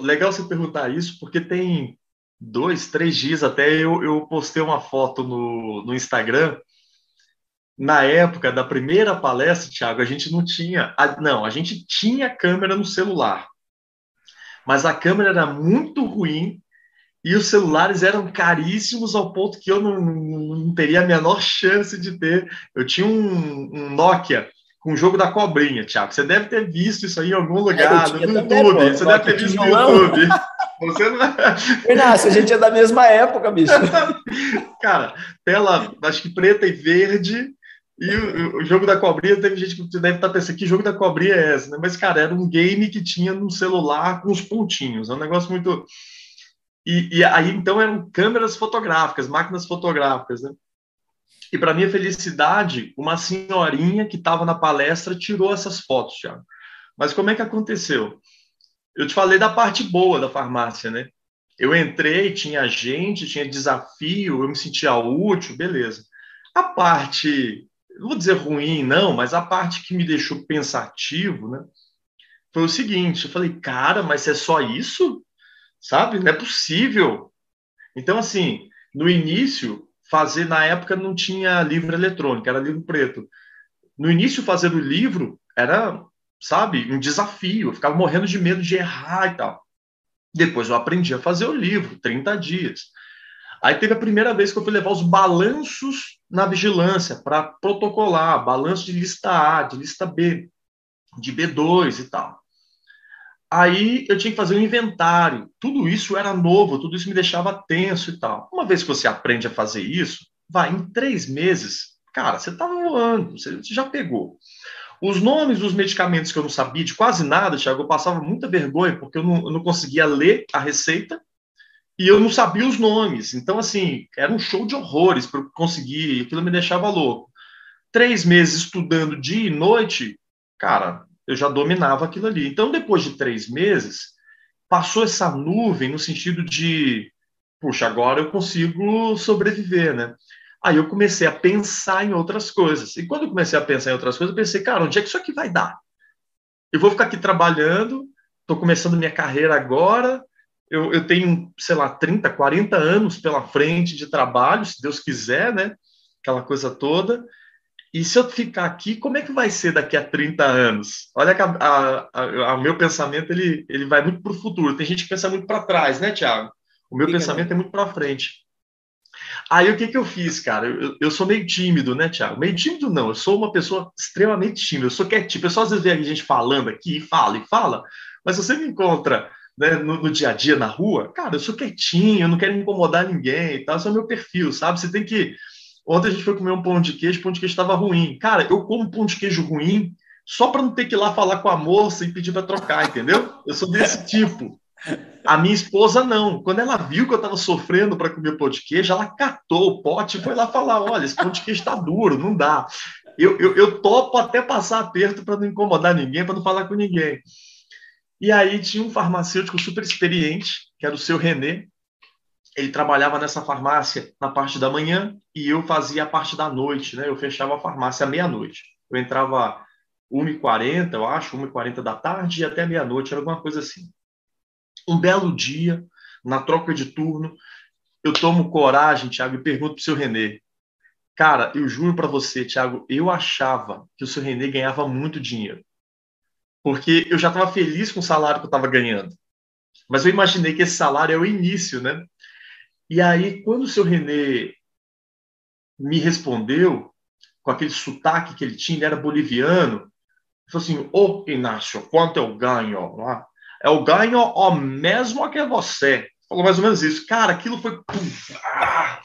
legal você perguntar isso, porque tem dois, três dias até eu, eu postei uma foto no, no Instagram. Na época da primeira palestra, Thiago, a gente não tinha. Não, a gente tinha câmera no celular mas a câmera era muito ruim e os celulares eram caríssimos ao ponto que eu não, não teria a menor chance de ter. Eu tinha um, um Nokia com o jogo da cobrinha, Thiago. Você deve ter visto isso aí em algum lugar, é, no YouTube. Também, você deve ter visto no YouTube. Você não... [LAUGHS] Inácio, a gente é da mesma época, bicho. [LAUGHS] Cara, tela, acho que preta e verde, e o, o, jogo da cobrinha, teve gente que deve estar pensando que jogo da cobrinha é esse, né? Mas, cara, era um game que tinha no celular com os pontinhos. É um negócio muito. E, e aí, então, eram câmeras fotográficas, máquinas fotográficas, né? E, para minha felicidade, uma senhorinha que estava na palestra tirou essas fotos, Thiago. Mas como é que aconteceu? Eu te falei da parte boa da farmácia, né? Eu entrei, tinha gente, tinha desafio, eu me sentia útil, beleza. A parte não vou dizer ruim, não, mas a parte que me deixou pensativo, né? foi o seguinte: eu falei, cara, mas é só isso? Sabe? Não é possível. Então, assim, no início, fazer, na época não tinha livro eletrônico, era livro preto. No início, fazer o livro era, sabe, um desafio. Eu ficava morrendo de medo de errar e tal. Depois eu aprendi a fazer o livro, 30 dias. Aí teve a primeira vez que eu fui levar os balanços na vigilância para protocolar, balanço de lista A, de lista B, de B2 e tal. Aí eu tinha que fazer um inventário. Tudo isso era novo, tudo isso me deixava tenso e tal. Uma vez que você aprende a fazer isso, vai, em três meses, cara, você tá voando, você já pegou. Os nomes dos medicamentos que eu não sabia de quase nada, Thiago, eu passava muita vergonha, porque eu não, eu não conseguia ler a receita e eu não sabia os nomes. Então, assim, era um show de horrores para conseguir, aquilo me deixava louco. Três meses estudando dia e noite, cara, eu já dominava aquilo ali. Então, depois de três meses, passou essa nuvem no sentido de, puxa, agora eu consigo sobreviver, né? Aí eu comecei a pensar em outras coisas. E quando eu comecei a pensar em outras coisas, eu pensei, cara, onde é que isso aqui vai dar? Eu vou ficar aqui trabalhando, estou começando minha carreira agora, eu, eu, tenho, sei lá, 30, 40 anos pela frente de trabalho, se Deus quiser, né? Aquela coisa toda. E se eu ficar aqui, como é que vai ser daqui a 30 anos? Olha que o meu pensamento ele, ele vai muito para o futuro. Tem gente que pensa muito para trás, né, Tiago? O meu Fica pensamento é muito para frente. Aí o que, que eu fiz, cara? Eu, eu sou meio tímido, né, Tiago? Meio tímido não, eu sou uma pessoa extremamente tímida, eu sou quietinho. O pessoal às vezes vê a gente falando aqui, fala e fala, mas você me encontra né, no, no, dia a dia na rua, cara, eu sou quietinho, eu não quero incomodar ninguém e tal, esse é o meu perfil, sabe? Você tem que Ontem a gente foi comer um pão de queijo, o pão de queijo estava ruim. Cara, eu como pão de queijo ruim só para não ter que ir lá falar com a moça e pedir para trocar, entendeu? Eu sou desse [LAUGHS] tipo. A minha esposa não. Quando ela viu que eu estava sofrendo para comer pão de queijo, ela catou o pote e foi lá falar: olha, esse pão de queijo está duro, não dá. Eu, eu, eu topo até passar aperto para não incomodar ninguém, para não falar com ninguém. E aí tinha um farmacêutico super experiente, que era o seu René, ele trabalhava nessa farmácia na parte da manhã e eu fazia a parte da noite, né? Eu fechava a farmácia à meia-noite. Eu entrava 1h40, eu acho, 1h40 da tarde e até meia-noite, era alguma coisa assim. Um belo dia, na troca de turno, eu tomo coragem, Thiago, e pergunto para o seu Renê. Cara, eu juro para você, Thiago, eu achava que o seu Renê ganhava muito dinheiro. Porque eu já estava feliz com o salário que eu estava ganhando. Mas eu imaginei que esse salário é o início, né? E aí, quando o seu René me respondeu, com aquele sotaque que ele tinha, ele era boliviano, ele falou assim, ô oh, Inácio, quanto eu ganho? Eu ganho o mesmo que você. Falou mais ou menos isso. Cara, aquilo foi... Ah,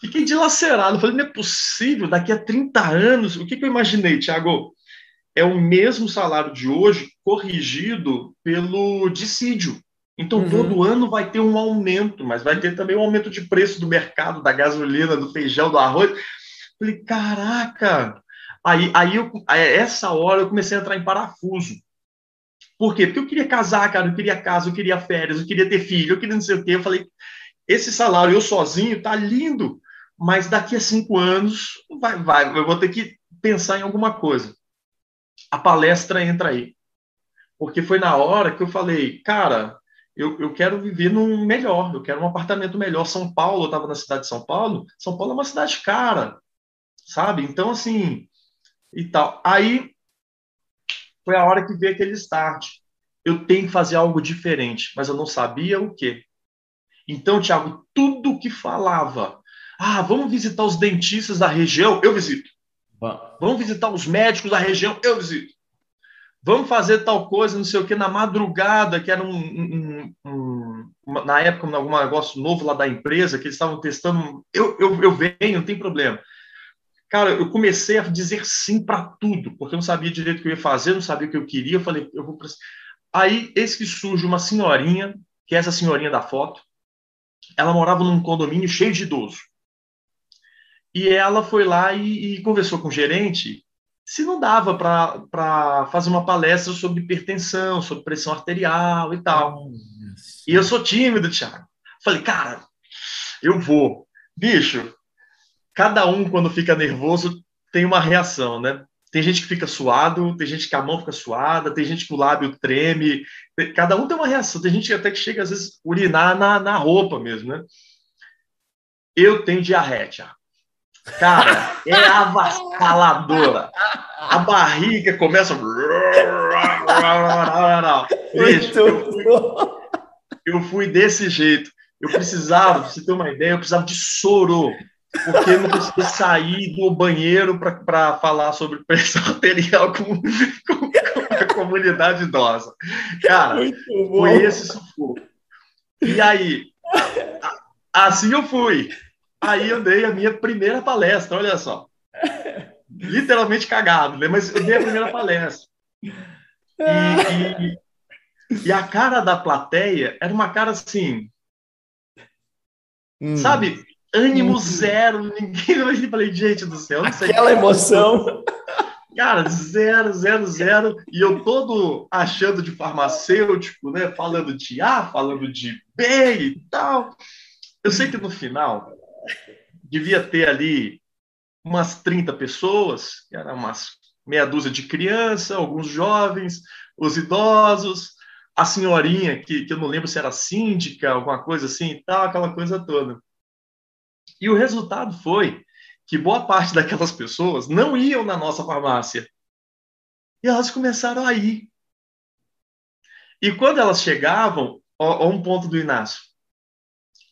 fiquei dilacerado. falei, não é possível, daqui a 30 anos... O que, que eu imaginei, Tiago? É o mesmo salário de hoje corrigido pelo dissídio. Então, uhum. todo ano vai ter um aumento, mas vai ter também um aumento de preço do mercado, da gasolina, do feijão, do arroz. Falei, caraca! Aí, aí, eu, essa hora eu comecei a entrar em parafuso. Por quê? Porque eu queria casar, cara, eu queria casa, eu queria férias, eu queria ter filho, eu queria não sei o quê. Eu falei, esse salário eu sozinho tá lindo, mas daqui a cinco anos vai, vai, eu vou ter que pensar em alguma coisa. A palestra entra aí. Porque foi na hora que eu falei, cara, eu, eu quero viver num melhor, eu quero um apartamento melhor. São Paulo, eu estava na cidade de São Paulo, São Paulo é uma cidade cara, sabe? Então, assim, e tal. Aí foi a hora que veio aquele start. Eu tenho que fazer algo diferente, mas eu não sabia o quê. Então, Tiago, tudo que falava, ah, vamos visitar os dentistas da região, eu visito. Vamos visitar os médicos da região, eu visito vamos fazer tal coisa, não sei o que, na madrugada, que era um, um, um, na época, um, algum negócio novo lá da empresa, que eles estavam testando. Eu, eu, eu venho, não tem problema. Cara, eu comecei a dizer sim para tudo, porque eu não sabia direito o que eu ia fazer, não sabia o que eu queria. Eu falei, eu vou. Aí, eis que surge uma senhorinha, que é essa senhorinha da foto. Ela morava num condomínio cheio de idoso. E ela foi lá e, e conversou com o gerente se não dava para fazer uma palestra sobre hipertensão, sobre pressão arterial e tal. e eu sou tímido, Thiago. Falei, cara, eu vou. Bicho, cada um, quando fica nervoso, tem uma reação, né? tem gente que fica suado, tem gente que a mão fica suada, tem gente que o lábio treme, cada um tem uma reação, tem gente até que chega às vezes urinar na, na roupa mesmo, né? Eu tenho diarreia, Cara, é avassaladora. A barriga começa. Bicho, eu, fui, eu fui desse jeito. Eu precisava, pra você ter uma ideia, eu precisava de soro porque não conseguia sair do banheiro para falar sobre [LAUGHS] pressão arterial com, com, com, a comunidade idosa. Cara, foi esse sufoco. E aí, assim eu fui. Aí eu dei a minha primeira palestra, olha só. Literalmente cagado, né? Mas eu dei a primeira palestra. E, e, e a cara da plateia era uma cara assim. Hum. Sabe, ânimo uhum. zero, ninguém. Eu falei, gente do céu, não sei. Aquela emoção. [LAUGHS] Cara, zero, zero, zero. E eu todo achando de farmacêutico, né? Falando de A, falando de B e tal. Eu sei que no final devia ter ali umas 30 pessoas, eram umas meia dúzia de crianças, alguns jovens, os idosos, a senhorinha, que, que eu não lembro se era síndica, alguma coisa assim e tal, aquela coisa toda. E o resultado foi que boa parte daquelas pessoas não iam na nossa farmácia. E elas começaram a ir. E quando elas chegavam, a um ponto do Inácio,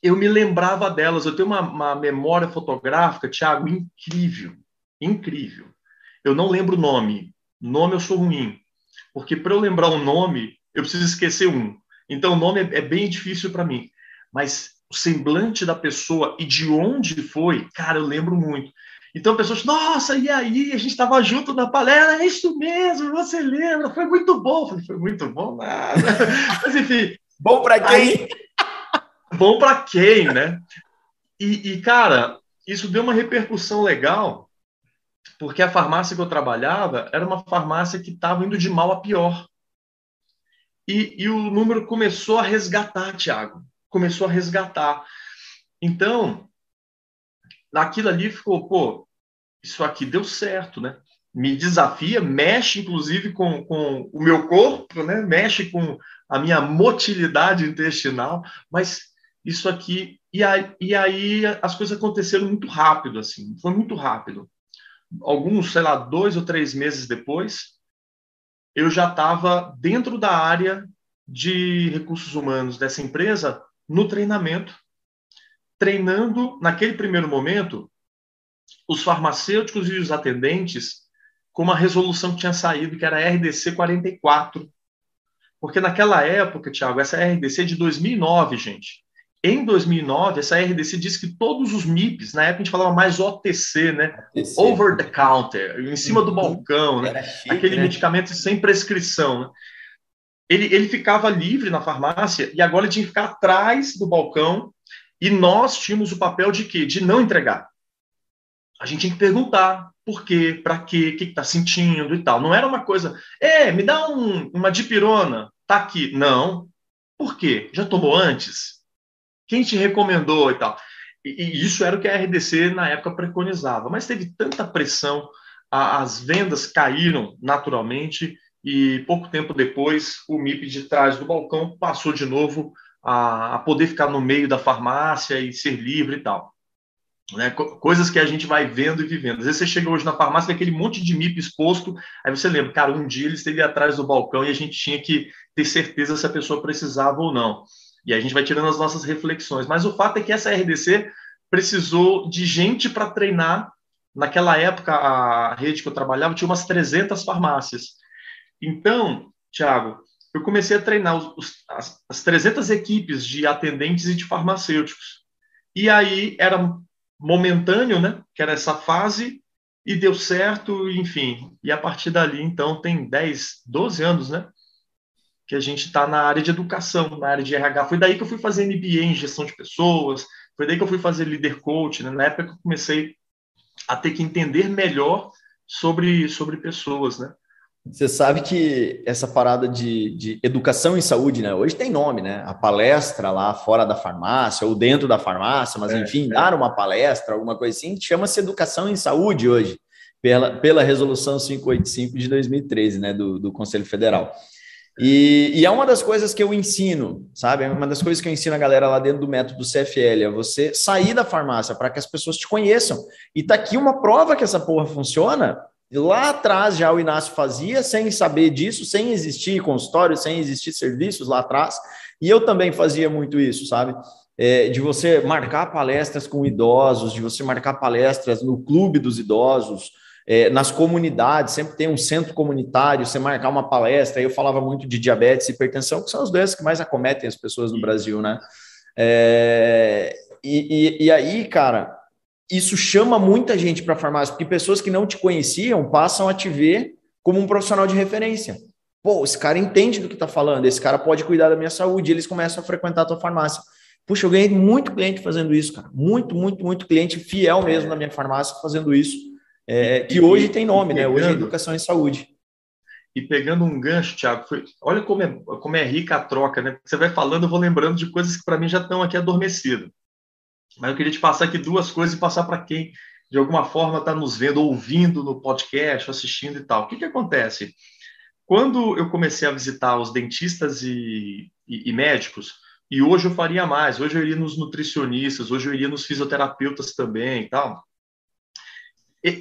eu me lembrava delas. Eu tenho uma, uma memória fotográfica, Thiago, incrível. Incrível. Eu não lembro o nome. Nome eu sou ruim. Porque para eu lembrar um nome, eu preciso esquecer um. Então o nome é, é bem difícil para mim. Mas o semblante da pessoa e de onde foi, cara, eu lembro muito. Então, pessoas, nossa, e aí? A gente estava junto na palestra, é isso mesmo, você lembra? Foi muito bom. Falei, foi muito bom, nada. [LAUGHS] Mas, enfim. Bom para quem? Aí, bom para quem, né? E, e, cara, isso deu uma repercussão legal, porque a farmácia que eu trabalhava era uma farmácia que estava indo de mal a pior. E, e o número começou a resgatar, Tiago começou a resgatar. Então, naquilo ali ficou, pô, isso aqui deu certo, né? Me desafia, mexe inclusive com, com o meu corpo, né? Mexe com a minha motilidade intestinal, mas isso aqui e aí, e aí as coisas aconteceram muito rápido, assim, foi muito rápido. Alguns, sei lá, dois ou três meses depois, eu já estava dentro da área de recursos humanos dessa empresa no treinamento, treinando, naquele primeiro momento, os farmacêuticos e os atendentes com uma resolução que tinha saído, que era a RDC 44. Porque naquela época, Tiago, essa RDC é de 2009, gente. Em 2009, essa RDC disse que todos os MIPs, na época a gente falava mais OTC, né? OTC. Over the counter, em cima do uhum. balcão, né? Chique, Aquele né? medicamento sem prescrição, né? ele, ele ficava livre na farmácia e agora ele tinha que ficar atrás do balcão e nós tínhamos o papel de quê? De não entregar. A gente tinha que perguntar por quê, para quê, o que está sentindo e tal. Não era uma coisa, é, me dá um, uma dipirona, tá aqui. Não. Por quê? Já tomou antes? Quem te recomendou e tal? E, e isso era o que a RDC na época preconizava. Mas teve tanta pressão, a, as vendas caíram naturalmente e pouco tempo depois o MIP de trás do balcão passou de novo a, a poder ficar no meio da farmácia e ser livre e tal. Né? Coisas que a gente vai vendo e vivendo. Às vezes você chega hoje na farmácia, aquele monte de MIP exposto, aí você lembra, cara, um dia ele esteve atrás do balcão e a gente tinha que ter certeza se a pessoa precisava ou não. E a gente vai tirando as nossas reflexões. Mas o fato é que essa RDC precisou de gente para treinar. Naquela época, a rede que eu trabalhava tinha umas 300 farmácias. Então, Thiago, eu comecei a treinar os, os, as, as 300 equipes de atendentes e de farmacêuticos. E aí era momentâneo, né? Que era essa fase, e deu certo, enfim. E a partir dali, então, tem 10, 12 anos, né? Que a gente está na área de educação, na área de RH. Foi daí que eu fui fazer MBA em gestão de pessoas, foi daí que eu fui fazer líder coach, né? Na época que eu comecei a ter que entender melhor sobre, sobre pessoas, né? Você sabe que essa parada de, de, educação em saúde, né? Hoje tem nome, né? A palestra lá fora da farmácia ou dentro da farmácia, mas é, enfim, é. dar uma palestra, alguma coisa assim, chama-se educação em saúde hoje. pela, pela resolução 585 de 2013, né, do, do Conselho Federal. E, e, é uma das coisas que eu ensino, sabe? É uma das coisas que eu ensino a galera lá dentro do método CFL, é você sair da farmácia para que as pessoas te conheçam. E tá aqui uma prova que essa porra funciona. Lá atrás já o Inácio fazia, sem saber disso, sem existir consultório, sem existir serviços lá atrás. E eu também fazia muito isso, sabe? É, de você marcar palestras com idosos, de você marcar palestras no clube dos idosos, é, nas comunidades, sempre tem um centro comunitário, você marcar uma palestra. Eu falava muito de diabetes e hipertensão, que são as doenças que mais acometem as pessoas no Brasil, né? É, e, e, e aí, cara, isso chama muita gente para a farmácia, porque pessoas que não te conheciam passam a te ver como um profissional de referência. Pô, esse cara entende do que está falando, esse cara pode cuidar da minha saúde, e eles começam a frequentar a tua farmácia. Puxa, eu ganhei muito cliente fazendo isso, cara. Muito, muito, muito cliente fiel mesmo na minha farmácia fazendo isso é, que hoje tem nome, né? Hoje é Educação em Saúde. E pegando um gancho, Thiago, foi, olha como é, como é rica a troca, né? Você vai falando, eu vou lembrando de coisas que para mim já estão aqui adormecidas. Mas eu queria te passar aqui duas coisas e passar para quem, de alguma forma, está nos vendo, ouvindo no podcast, assistindo e tal. O que, que acontece? Quando eu comecei a visitar os dentistas e, e, e médicos, e hoje eu faria mais, hoje eu iria nos nutricionistas, hoje eu iria nos fisioterapeutas também e tal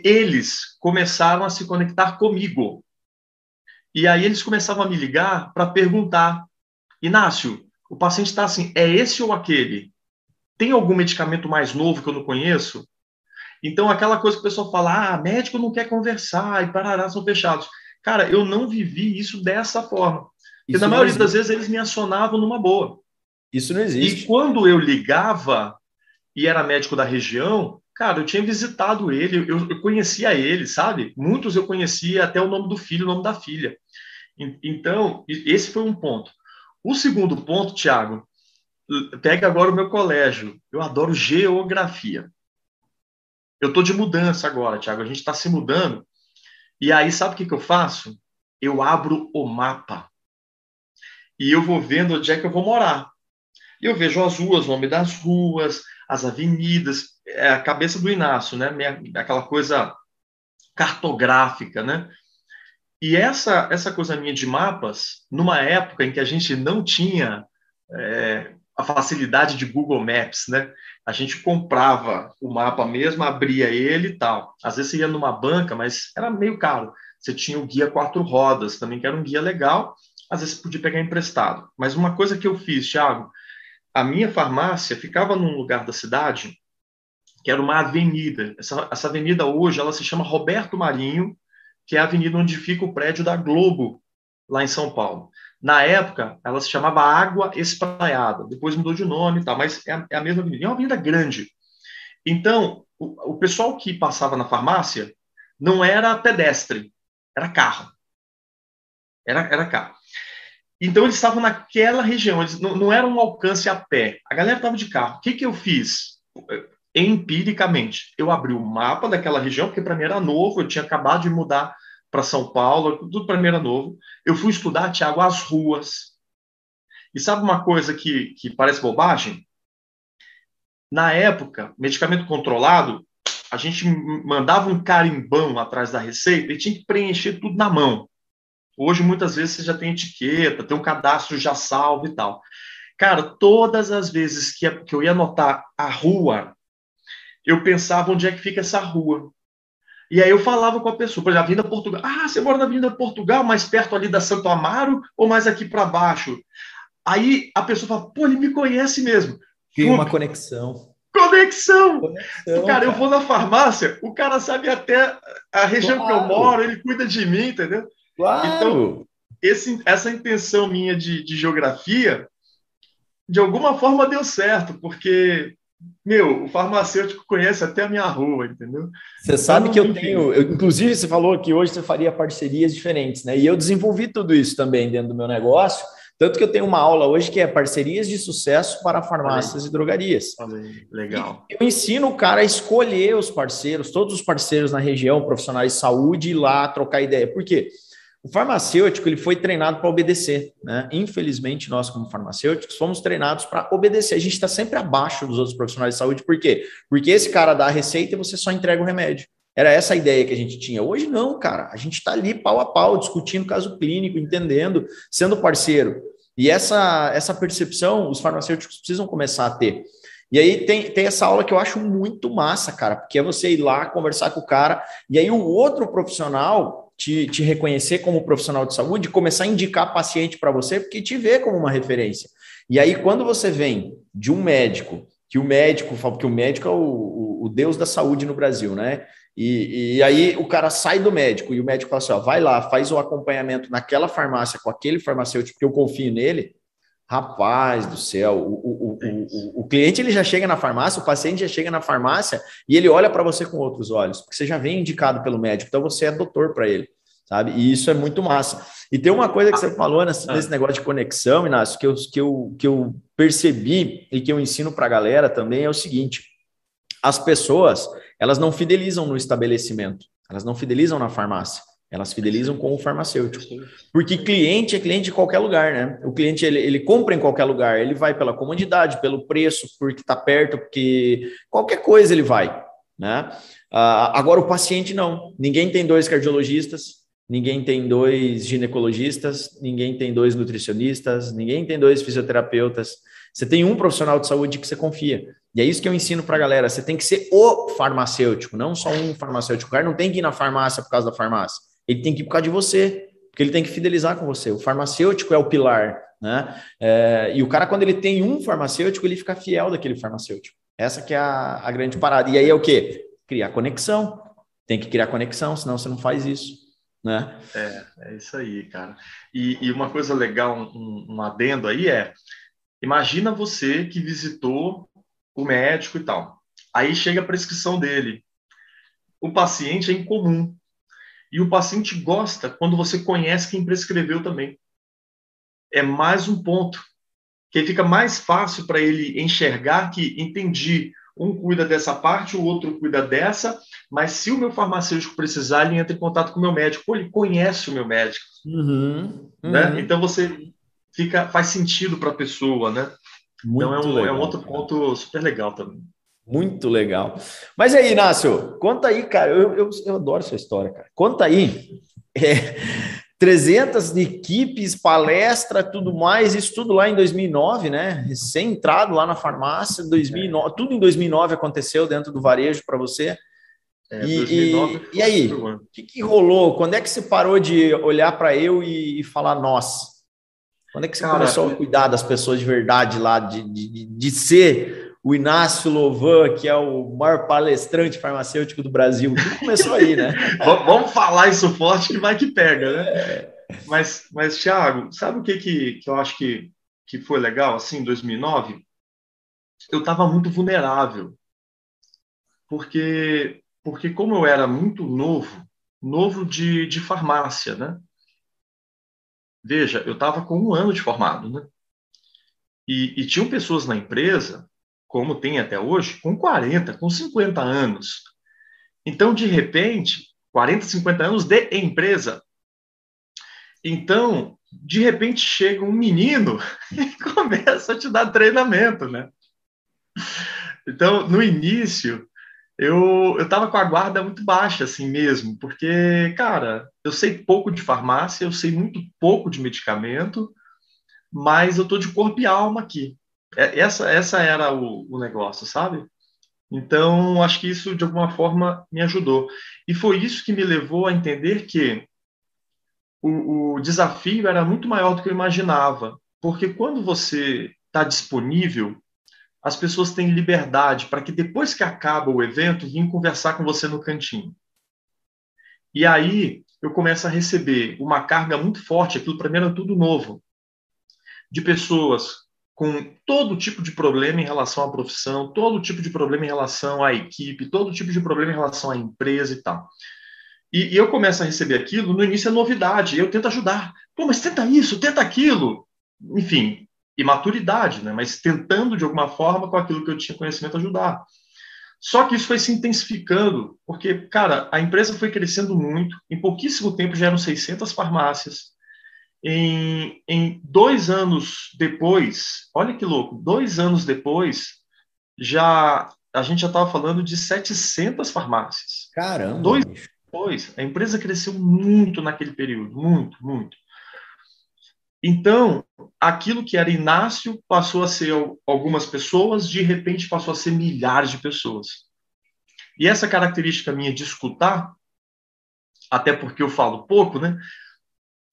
eles começaram a se conectar comigo. E aí eles começavam a me ligar para perguntar: Inácio, o paciente está assim, é esse ou aquele? Tem algum medicamento mais novo que eu não conheço? Então, aquela coisa que o pessoal fala, ah, médico não quer conversar e parará, são fechados. Cara, eu não vivi isso dessa forma. Porque na maioria das vezes eles me acionavam numa boa. Isso não existe. E quando eu ligava e era médico da região, Cara, eu tinha visitado ele, eu, conhecia ele, sabe? Muitos eu conhecia até o nome do filho, o nome da filha. Então, esse foi um ponto. O segundo ponto, Tiago, pega agora o meu colégio. Eu adoro geografia. Eu estou de mudança agora, Tiago. A gente está se mudando. E aí, sabe o que, que eu faço? Eu abro o mapa. E eu vou vendo onde é que eu vou morar. E eu vejo as ruas, o nome das ruas, as avenidas, é a cabeça do Inácio, né? Aquela coisa cartográfica, né? E essa essa coisa minha de mapas, numa época em que a gente não tinha é, a facilidade de Google Maps, né? A gente comprava o mapa mesmo, abria ele e tal. Às vezes você ia numa banca, mas era meio caro. Você tinha o guia quatro rodas, também que era um guia legal. Às vezes podia pegar emprestado. Mas uma coisa que eu fiz, Thiago, a minha farmácia ficava num lugar da cidade que era uma avenida. Essa, essa avenida hoje ela se chama Roberto Marinho, que é a avenida onde fica o prédio da Globo, lá em São Paulo. Na época, ela se chamava Água Espraiada, depois mudou de nome tal, mas é a, é a mesma avenida. É uma avenida grande. Então, o, o pessoal que passava na farmácia não era pedestre, era carro. Era, era carro. Então, eles estavam naquela região, eles não, não era um alcance a pé. A galera estava de carro. O que, que eu fiz? Empiricamente, eu abri o mapa daquela região, porque para mim era novo, eu tinha acabado de mudar para São Paulo, tudo para mim era novo. Eu fui estudar, Tiago, as ruas. E sabe uma coisa que, que parece bobagem? Na época, medicamento controlado, a gente mandava um carimbão atrás da receita e tinha que preencher tudo na mão. Hoje, muitas vezes, você já tem etiqueta, tem um cadastro já salvo e tal. Cara, todas as vezes que, eu ia anotar a rua, eu pensava onde é que fica essa rua. E aí eu falava com a pessoa, por exemplo, Avenida Portugal. Ah, você mora na Avenida Portugal, mais perto ali da Santo Amaro ou mais aqui para baixo? Aí a pessoa fala, pô, ele me conhece mesmo. Tem uma conexão. Conexão! conexão cara, eu vou na farmácia, o cara sabe até a região claro. que eu moro, ele cuida de mim, entendeu? Claro. Então, esse, essa intenção minha de, de geografia, de alguma forma deu certo, porque meu, o farmacêutico conhece até a minha rua, entendeu? Você sabe que eu tenho, eu, inclusive você falou que hoje você faria parcerias diferentes, né? E eu desenvolvi tudo isso também dentro do meu negócio, tanto que eu tenho uma aula hoje que é parcerias de sucesso para farmácias e drogarias. Legal. E eu ensino o cara a escolher os parceiros, todos os parceiros na região, profissionais de saúde, ir lá trocar ideia. Por quê? O farmacêutico ele foi treinado para obedecer, né? Infelizmente, nós, como farmacêuticos, fomos treinados para obedecer. A gente está sempre abaixo dos outros profissionais de saúde, por quê? Porque esse cara dá a receita e você só entrega o remédio. Era essa a ideia que a gente tinha. Hoje não, cara. A gente está ali pau a pau, discutindo caso clínico, entendendo, sendo parceiro. E essa, essa percepção os farmacêuticos precisam começar a ter. E aí tem, tem essa aula que eu acho muito massa, cara, porque é você ir lá conversar com o cara, e aí o outro profissional te, te reconhecer como profissional de saúde, começar a indicar paciente para você, porque te vê como uma referência. E aí, quando você vem de um médico, que o médico, porque o médico é o, o, o deus da saúde no Brasil, né? E, e, aí o cara sai do médico e o médico fala assim: ó, vai lá, faz o acompanhamento naquela farmácia com aquele farmacêutico, porque eu confio nele. Rapaz do céu, o, o, o, o, cliente ele já chega na farmácia, o paciente já chega na farmácia e ele olha para você com outros olhos, porque você já vem indicado pelo médico, então você é doutor para ele, sabe? E isso é muito massa. E tem uma coisa que você falou nesse, nesse negócio de conexão, Inácio, que eu, que, eu, que eu percebi e que eu ensino para a galera também é o seguinte: as pessoas elas não fidelizam no estabelecimento, elas não fidelizam na farmácia. Elas fidelizam com o farmacêutico. Porque cliente é cliente de qualquer lugar, né? O cliente ele, ele compra em qualquer lugar, ele vai pela comodidade, pelo preço, porque está perto, porque qualquer coisa ele vai, né? Uh, agora o paciente não. Ninguém tem dois cardiologistas, ninguém tem dois ginecologistas, ninguém tem dois nutricionistas, ninguém tem dois fisioterapeutas. Você tem um profissional de saúde que você confia. E é isso que eu ensino para a galera. Você tem que ser o farmacêutico, não só um farmacêutico. O cara não tem que ir na farmácia por causa da farmácia. Ele tem que ir por causa de você, porque ele tem que fidelizar com você. O farmacêutico é o pilar, né? É, e o cara, quando ele tem um farmacêutico, ele fica fiel daquele farmacêutico. Essa que é a, a grande parada. E aí é o quê? Criar conexão. Tem que criar conexão, senão você não faz isso. Né? É, é isso aí, cara. E, e uma coisa legal, um, um adendo aí é: imagina você que visitou o médico e tal. Aí chega a prescrição dele. O paciente é incomum. E o paciente gosta quando você conhece quem prescreveu também. É mais um ponto que fica mais fácil para ele enxergar que entendi, um cuida dessa parte, o outro cuida dessa, mas se o meu farmacêutico precisar, ele entra em contato com o meu médico. Pô, ele conhece o meu médico. Uhum, né? Uhum. Então você fica faz sentido para a pessoa, né? Muito então é um, legal, é um outro ponto super legal também. Muito legal. Mas aí, Inácio, conta aí, cara. Eu, eu, eu adoro essa história, cara. Conta aí. [LAUGHS] É, 300 equipes, palestra, tudo mais, isso tudo lá em 2009, né? Recém entrado lá na farmácia, 2009, é. tudo em 2009 aconteceu dentro do varejo para você. É, e, 2009 e, e aí, o que, que, rolou? Quando é que você parou de olhar para eu e, e, falar nós? Quando é que você Cara, começou a cuidar das pessoas de verdade lá, de, de, de ser o Inácio Lovan, que é o maior palestrante farmacêutico do Brasil. Tudo começou aí, né? [LAUGHS] Vamos falar isso forte que vai que pega, né? Mas, mas Thiago, sabe o que, que, que eu acho que, que foi legal, assim, em 2009? Eu estava muito vulnerável. Porque, porque como eu era muito novo, novo de, de farmácia, né? Veja, eu estava com um ano de formado, né? E, e tinham pessoas na empresa como tem até hoje, com 40, com 50 anos. Então, de repente, 40, 50 anos de empresa. Então, de repente chega um menino [LAUGHS] e começa a te dar treinamento, né? Então, no início, eu estava com a guarda muito baixa, assim mesmo, porque, cara, eu sei pouco de farmácia, eu sei muito pouco de medicamento, mas eu estou de corpo e alma aqui. É, essa, essa era o, o negócio, sabe? Então, acho que isso, de alguma forma, me ajudou. E foi isso que me levou a entender que o, o desafio era muito maior do que eu imaginava. Porque quando você está disponível, as pessoas têm liberdade para que depois que acaba o evento, vir conversar com você no cantinho. E aí eu começo a receber uma carga muito forte, aquilo para mim era tudo novo, de pessoas com todo tipo de problema em relação à profissão, todo tipo de problema em relação à equipe, todo tipo de problema em relação à empresa e tal. E, e eu começo a receber aquilo, no início é novidade, eu tento ajudar. Pô, mas tenta isso, tenta aquilo. Enfim, imaturidade, né? Mas tentando, de alguma forma, com aquilo que eu tinha conhecimento, ajudar. Só que isso foi se intensificando, porque, cara, a empresa foi crescendo muito, em pouquíssimo tempo já eram 600 farmácias, em, em dois anos depois, olha que louco, dois anos depois, já a gente já estava falando de 700 farmácias. Caramba! Dois depois, a empresa cresceu muito naquele período, muito, muito. Então, aquilo que era Inácio passou a ser algumas pessoas, de repente passou a ser milhares de pessoas. E essa característica minha de escutar, até porque eu falo pouco, né,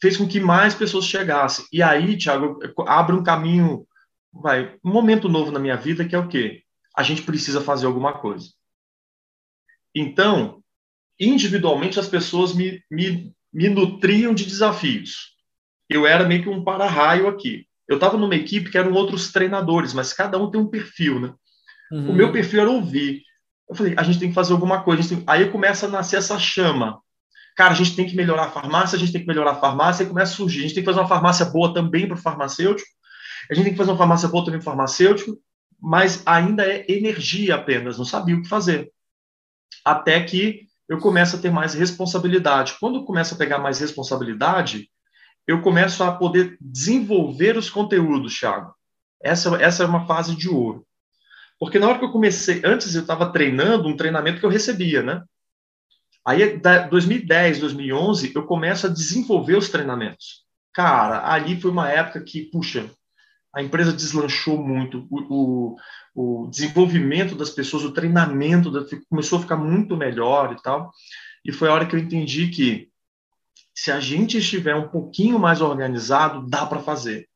fez com que mais pessoas chegassem. E aí, Tiago, abre um caminho, vai, um momento novo na minha vida que é o quê? A gente precisa fazer alguma coisa. Então, individualmente, as pessoas me, me, me nutriam de desafios eu era meio que um para-raio aqui. Eu estava numa equipe que eram outros treinadores, mas cada um tem um perfil, né? Uhum. O meu perfil era ouvir. Eu falei, a gente tem que fazer alguma coisa. Tem... Aí começa a nascer essa chama. Cara, a gente tem que melhorar a farmácia, a gente tem que melhorar a farmácia, e começa a surgir. A gente tem que fazer uma farmácia boa também para o farmacêutico, a gente tem que fazer uma farmácia boa também para o farmacêutico, mas ainda é energia apenas, não sabia o que fazer. Até que eu começo a ter mais responsabilidade. Quando eu começo a pegar mais responsabilidade, eu começo a poder desenvolver os conteúdos, Thiago. Essa, essa é uma fase de ouro. Porque na hora que eu comecei, antes eu estava treinando um treinamento que eu recebia, né? Aí, 2010, 2011, eu começo a desenvolver os treinamentos. Cara, ali foi uma época que, puxa, a empresa deslanchou muito, o, o, o desenvolvimento das pessoas, o treinamento da, começou a ficar muito melhor e tal. E foi a hora que eu entendi que se a gente estiver um pouquinho mais organizado, dá para fazer.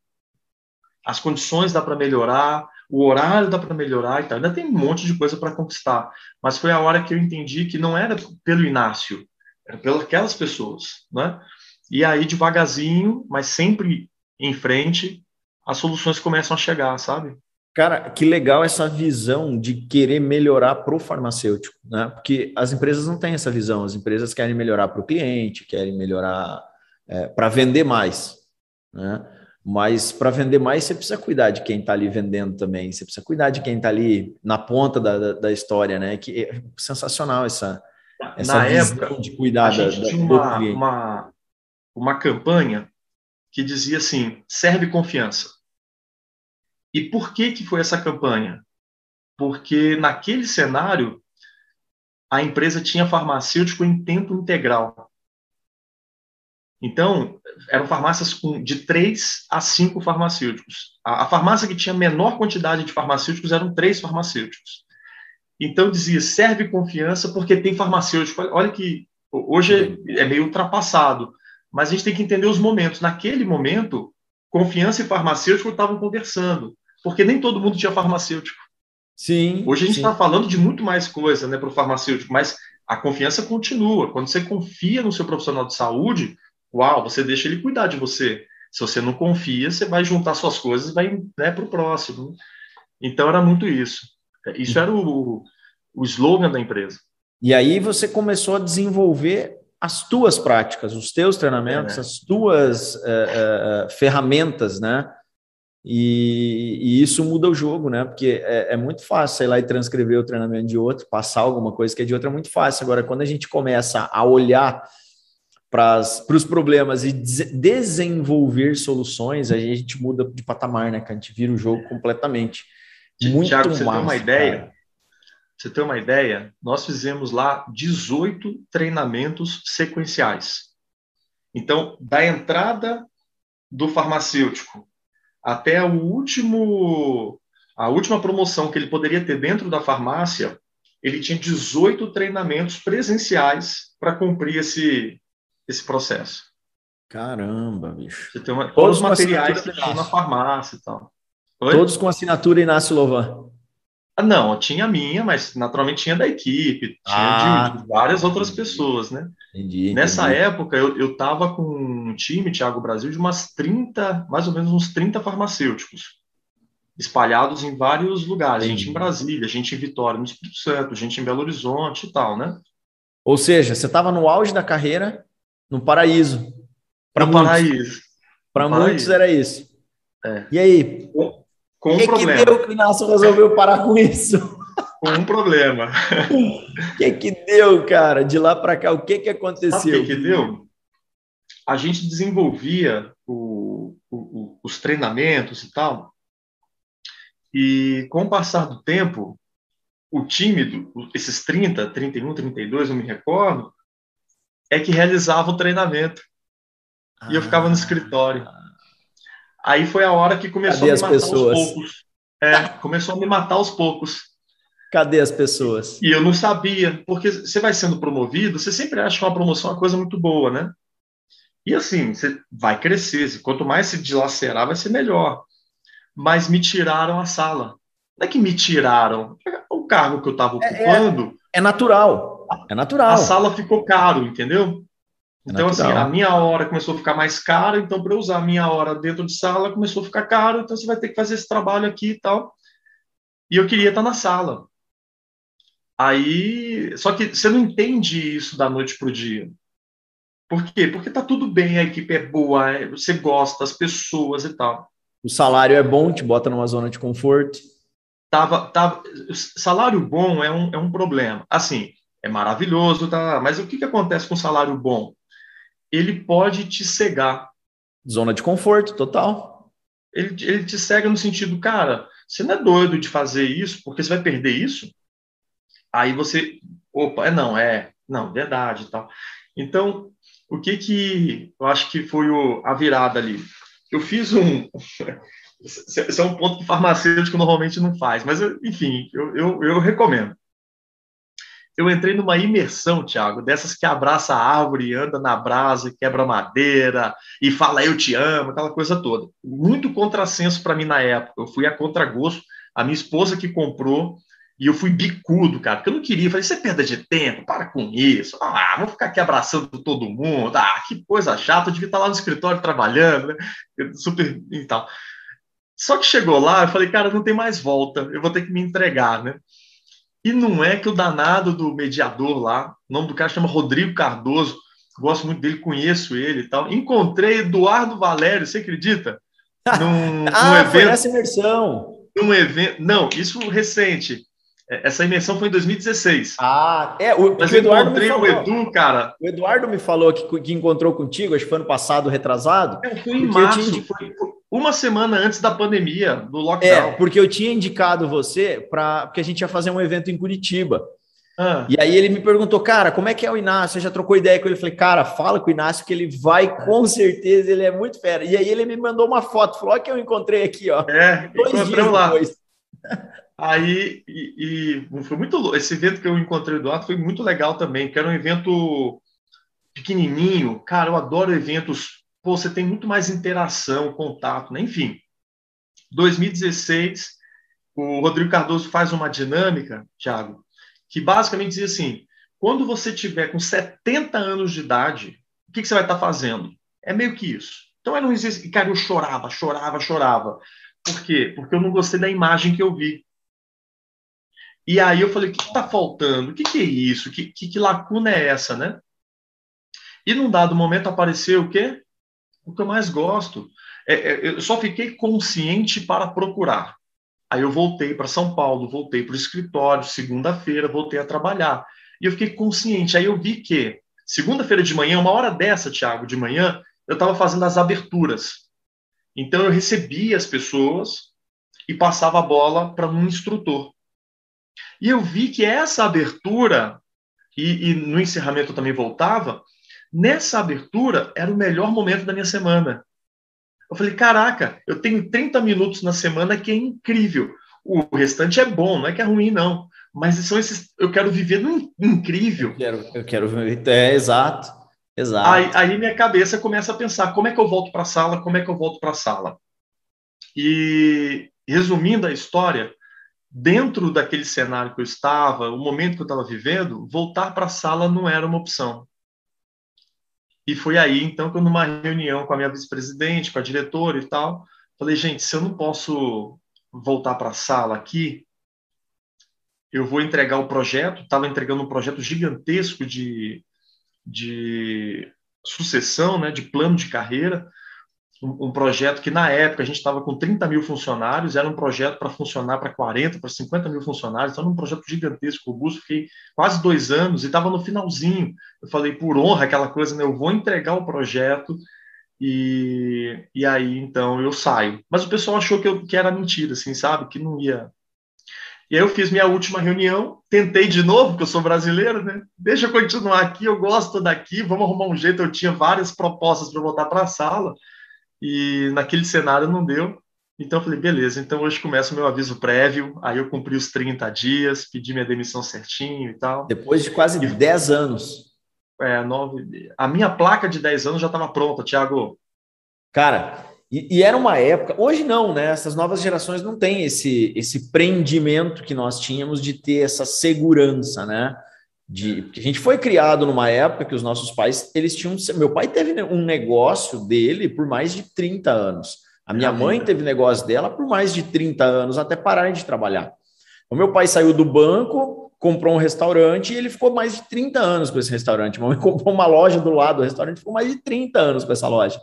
As condições dá para melhorar, o horário dá para melhorar e tal. Ainda tem um monte de coisa para conquistar. Mas foi a hora que eu entendi que não era pelo Inácio, era pelas aquelas pessoas, né? E aí, devagarzinho, mas sempre em frente, as soluções começam a chegar, sabe? Cara, que legal essa visão de querer melhorar para o farmacêutico, né? Porque as empresas não têm essa visão, as empresas querem melhorar para o cliente, querem melhorar é, para vender mais, né? Mas para vender mais, você precisa cuidar de quem está ali vendendo também, você precisa cuidar de quem está ali na ponta da, da, da, história, né? Que é sensacional essa, essa na época, de cuidar a gente da, tinha uma, uma, uma campanha que dizia assim: serve confiança. E por que, que foi essa campanha? Porque naquele cenário, a empresa tinha farmacêutico em tempo integral. Então, eram farmácias com de três a cinco farmacêuticos. A, a, farmácia que tinha menor quantidade de farmacêuticos eram três farmacêuticos. Então, dizia, serve confiança porque tem farmacêutico. Olha que hoje é meio ultrapassado, mas a gente tem que entender os momentos. Naquele momento, confiança e farmacêutico estavam conversando, porque nem todo mundo tinha farmacêutico. Sim. Hoje a gente está falando de muito mais coisa né, para o farmacêutico, mas a confiança continua. Quando você confia no seu profissional de saúde, uau, você deixa ele cuidar de você. Se você não confia, você vai juntar suas coisas e vai né, para o próximo. Então era muito isso. Isso era o, o slogan da empresa. E aí você começou a desenvolver as tuas práticas, os teus treinamentos, é, né? as tuas uh, uh, ferramentas, né? E, e, isso muda o jogo, né? Porque é, é, muito fácil, sei lá, e transcrever o treinamento de outro, passar alguma coisa que é de outro é muito fácil. Agora, quando a gente começa a olhar para os problemas e desenvolver soluções, a gente muda de patamar, né? Que a gente vira o jogo completamente. Muito Thiago, você massa, tem uma ideia? Cara. Você tem uma ideia? Nós fizemos lá 18 treinamentos sequenciais. Então, da entrada do farmacêutico até o último a última promoção que ele poderia ter dentro da farmácia, ele tinha 18 treinamentos presenciais para cumprir esse esse processo. Caramba, bicho. Você tem uma, todos os materiais que tinha na farmácia e tal. Oi? Todos com assinatura Inácio Lovan. Ah, não, tinha a minha, mas naturalmente tinha da equipe, tinha ah, de, de, várias outras pessoas, né? Entendi, Nessa entendi. época, eu estava com um time, Thiago Brasil, de umas 30, mais ou menos uns 30 farmacêuticos, espalhados em vários lugares. Entendi. Gente em Brasília, gente em Vitória, no Espírito Santo, gente em Belo Horizonte e tal, né? Ou seja, você estava no auge da carreira, no paraíso. Para muitos. paraíso. Para muitos era isso. É. E aí? Com um que problema. que deu que o Inácio resolveu parar com isso? Com um problema. O que que deu, cara? De lá para cá, o que que aconteceu? O que, que deu? A gente desenvolvia o, o, os treinamentos e tal, e com o passar do tempo, o tímido, esses 30, 31, 32, não me recordo, é que realizava o treinamento. Ah. E eu ficava no escritório. Aí foi a hora que começou Cadê a me matar pessoas? aos poucos. É, começou a me matar aos poucos. Cadê as pessoas? E eu não sabia, porque você vai sendo promovido, você sempre acha que uma promoção é uma coisa muito boa, né? E assim, você vai crescer, quanto mais se dilacerar, vai ser melhor. Mas me tiraram a sala. Não é que me tiraram, o cargo que eu estava ocupando. É, é, é, natural. É natural. A sala ficou caro, entendeu? É então, assim, a minha hora começou a ficar mais cara, então, para usar a minha hora dentro de sala, começou a ficar caro, então você vai ter que fazer esse trabalho aqui e tal. E eu queria estar na sala. Aí, só que você não entende isso da noite para o dia. Por quê? Porque tá tudo bem, a equipe é boa, é, você gosta, as pessoas e tal. O salário é bom, te bota numa zona de conforto. Tava, tava, salário bom é um, é um problema. Assim, é maravilhoso, tá? Mas o que, que acontece com salário bom? Ele pode te cegar. Zona de conforto, total. Ele, ele te cega no sentido, cara, você não é doido de fazer isso porque você vai perder isso? Aí você, opa, é não, é, não, verdade e tal. Então, o que que eu acho que foi o, a virada ali? Eu fiz um. [LAUGHS] Esse é um ponto que farmacêutico normalmente não faz, mas, enfim, eu, eu, eu recomendo. Eu entrei numa imersão, Thiago, dessas que abraça a árvore, anda na brasa, quebra madeira e fala eu te amo, aquela coisa toda. Muito contrassenso para mim na época. Eu fui a contragosto. A minha esposa que comprou e eu fui bicudo, cara, porque eu não queria. Eu falei, isso é perda de tempo, para com isso. Ah, vou ficar aqui abraçando todo mundo. Ah, que coisa chata, eu devia estar lá no escritório trabalhando, né? Super e tal. Só que chegou lá, eu falei, cara, não tem mais volta, eu vou ter que me entregar, né? E não é que o danado do mediador lá, o nome do cara chama Rodrigo Cardoso, gosto muito dele, conheço ele e tal. Encontrei Eduardo Valério, você acredita? [LAUGHS] Num, ah, num evento, foi essa imersão. Num evento, não, isso recente essa imersão foi em 2016. Ah, é. O, Mas eu encontrei o Edu, cara. O Eduardo me falou que, que encontrou contigo, acho que foi ano passado, retrasado. É, foi em março, tinha... foi uma semana antes da pandemia, do lockdown. É, porque eu tinha indicado você para porque a gente ia fazer um evento em Curitiba. Ah. E aí ele me perguntou, cara, como é que é o Inácio? Você já trocou ideia com ele? Eu falei, cara, fala com o Inácio que ele vai com certeza, ele é muito fera. E aí ele me mandou uma foto, falou, olha que eu encontrei aqui, ó. É, dois dias lá. depois. Aí, e, e, foi muito esse evento que eu encontrei o Eduardo foi muito legal também, que era um evento pequenininho. Cara, eu adoro eventos. Pô, você tem muito mais interação, contato, né? Enfim, 2016, o Rodrigo Cardoso faz uma dinâmica, Thiago, que basicamente dizia assim: quando você tiver com 70 anos de idade, o que, que você vai estar fazendo? É meio que isso. Então era um exercício. Cara, eu chorava, chorava, chorava. Por quê? Porque eu não gostei da imagem que eu vi. E aí eu falei, o que está faltando? O que, que, é isso? Que, que, que, lacuna é essa, né? E num dado momento apareceu o quê? O que eu mais gosto. É, é, eu só fiquei consciente para procurar. Aí eu voltei para São Paulo, voltei para o escritório, segunda-feira, voltei a trabalhar. E eu fiquei consciente. Aí eu vi que, segunda-feira de manhã, uma hora dessa, Tiago, de manhã, eu estava fazendo as aberturas. Então eu recebia as pessoas e passava a bola para um instrutor. E eu vi que essa abertura, e, e no encerramento eu também voltava, nessa abertura era o melhor momento da minha semana. Eu falei, caraca, eu tenho 30 minutos na semana que é incrível. O restante é bom, não é que é ruim, não. Mas são esses. Eu quero viver no incrível. Eu quero, eu quero viver. É, exato. Exato. Aí, aí minha cabeça começa a pensar: como é que eu volto para a sala? Como é que eu volto para a sala? E resumindo a história, dentro daquele cenário que eu estava, o momento que eu estava vivendo, voltar para a sala não era uma opção. E foi aí, então, que eu, numa reunião com a minha vice-presidente, com a diretora e tal, falei, gente, se eu não posso voltar para a sala aqui, eu vou entregar o projeto. Estava entregando um projeto gigantesco de, de sucessão, né, de plano de carreira um, projeto que, na época, a gente estava com 30 mil funcionários, era um projeto para funcionar para 40, para 50 mil funcionários, então era um projeto gigantesco, robusto, fiquei quase dois anos e estava no finalzinho. Eu falei, por honra, aquela coisa, né, eu vou entregar o projeto e, e aí, então, eu saio. Mas o pessoal achou que, eu, que era mentira, assim, sabe? Que não ia... E aí eu fiz minha última reunião, tentei de novo, porque eu sou brasileiro, né? Deixa eu continuar aqui, eu gosto daqui, vamos arrumar um jeito. Eu tinha várias propostas para voltar para a sala, e naquele cenário não deu. Então eu falei, beleza, então hoje começa o meu aviso prévio, aí eu cumpri os 30 dias, pedi minha demissão certinho e tal. Depois de quase e, 10 anos. É, nove. A minha placa de 10 anos já estava pronta, Thiago. Cara, e, e, era uma época, hoje não, né? Essas novas gerações não têm esse, esse prendimento que nós tínhamos de ter essa segurança, né? De, porque a gente foi criado numa época que os nossos pais, eles tinham. Meu pai teve um negócio dele por mais de 30 anos. A minha mãe teve negócio dela por mais de 30 anos, até pararem de trabalhar. O meu pai saiu do banco, comprou um restaurante e ele ficou mais de 30 anos com esse restaurante. Minha mãe [LAUGHS] comprou uma loja do lado do restaurante, ficou mais de 30 anos com essa loja.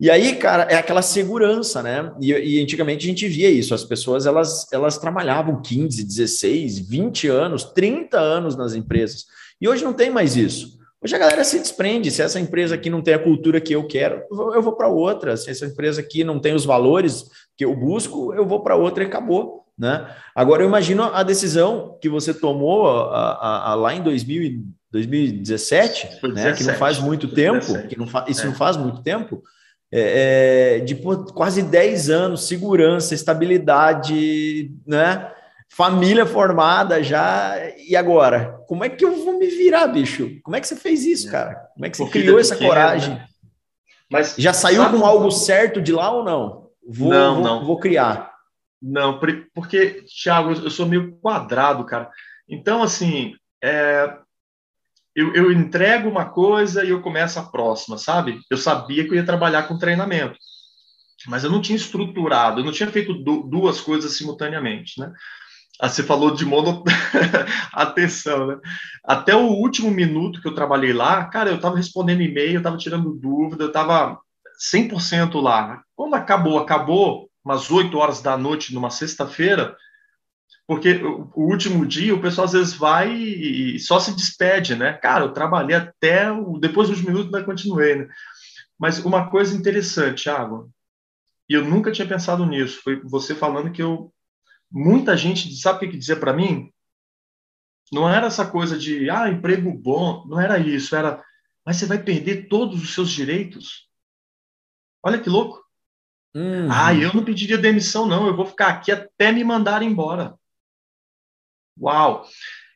E aí, cara, é aquela segurança, né? E, e, antigamente a gente via isso, as pessoas elas, elas trabalhavam 15, 16, 20 anos, 30 anos nas empresas. E hoje não tem mais isso. Hoje a galera se desprende. Se essa empresa aqui não tem a cultura que eu quero, eu vou para outra. Se essa empresa aqui não tem os valores que eu busco, eu vou para outra e acabou. Né? Agora eu imagino a decisão que você tomou a, a, a, lá em 2000, 2017, né? que não faz muito tempo, que não fa isso é. não faz muito tempo é, é, de pô, quase 10 anos, segurança, estabilidade, né? Família formada já, e agora? Como é que eu vou me virar, bicho? Como é que você fez isso, é. cara? Como é que você criou essa coragem? Né? Mas já saiu com algo certo de lá ou não? Vou, não, vou, não. Vou criar. Não, porque, Thiago, eu sou meio quadrado, cara. Então, assim, é, eu, eu entrego uma coisa e eu começo a próxima, sabe? Eu sabia que eu ia trabalhar com treinamento, mas eu não tinha estruturado, eu não tinha feito duas coisas simultaneamente, né? Ah, você falou de mono... [LAUGHS] atenção, né? Até o último minuto que eu trabalhei lá, cara, eu estava respondendo e-mail, eu estava tirando dúvida, eu estava 100% lá. Quando acabou, acabou, umas 8 horas da noite, numa sexta-feira, porque o último dia o pessoal às vezes vai e só se despede, né? Cara, eu trabalhei até o, depois dos minutos, ainda continuei, né? Mas uma coisa interessante, Thiago, e eu nunca tinha pensado nisso, foi você falando que eu muita gente sabe o que dizer para mim? Não era essa coisa de ah, emprego bom, não era isso, era mas você vai perder todos os seus direitos. Olha que louco. Uhum. Ah, eu não pediria demissão, não. Eu vou ficar aqui até me mandar embora. Uau!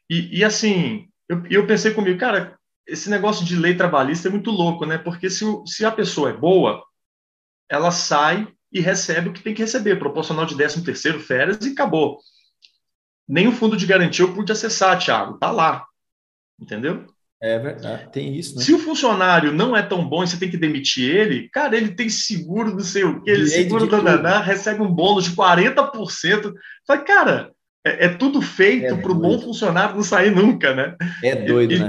E, e assim, eu, eu pensei comigo, cara, esse negócio de lei trabalhista é muito louco, né? Porque se, se a pessoa é boa, ela sai e recebe o que tem que receber, proporcional de 13 terceiro, férias e acabou. Nem o fundo de garantia eu pude acessar, Thiago, tá lá. Entendeu? É verdade, tem isso, né? Se o funcionário não é tão bom e você tem que demitir ele, cara, ele tem seguro, não sei o quê, ele seguro recebe um bônus de 40%. Fala, cara, é, é tudo feito é para o bom funcionário não sair nunca, né? É doido, e, né?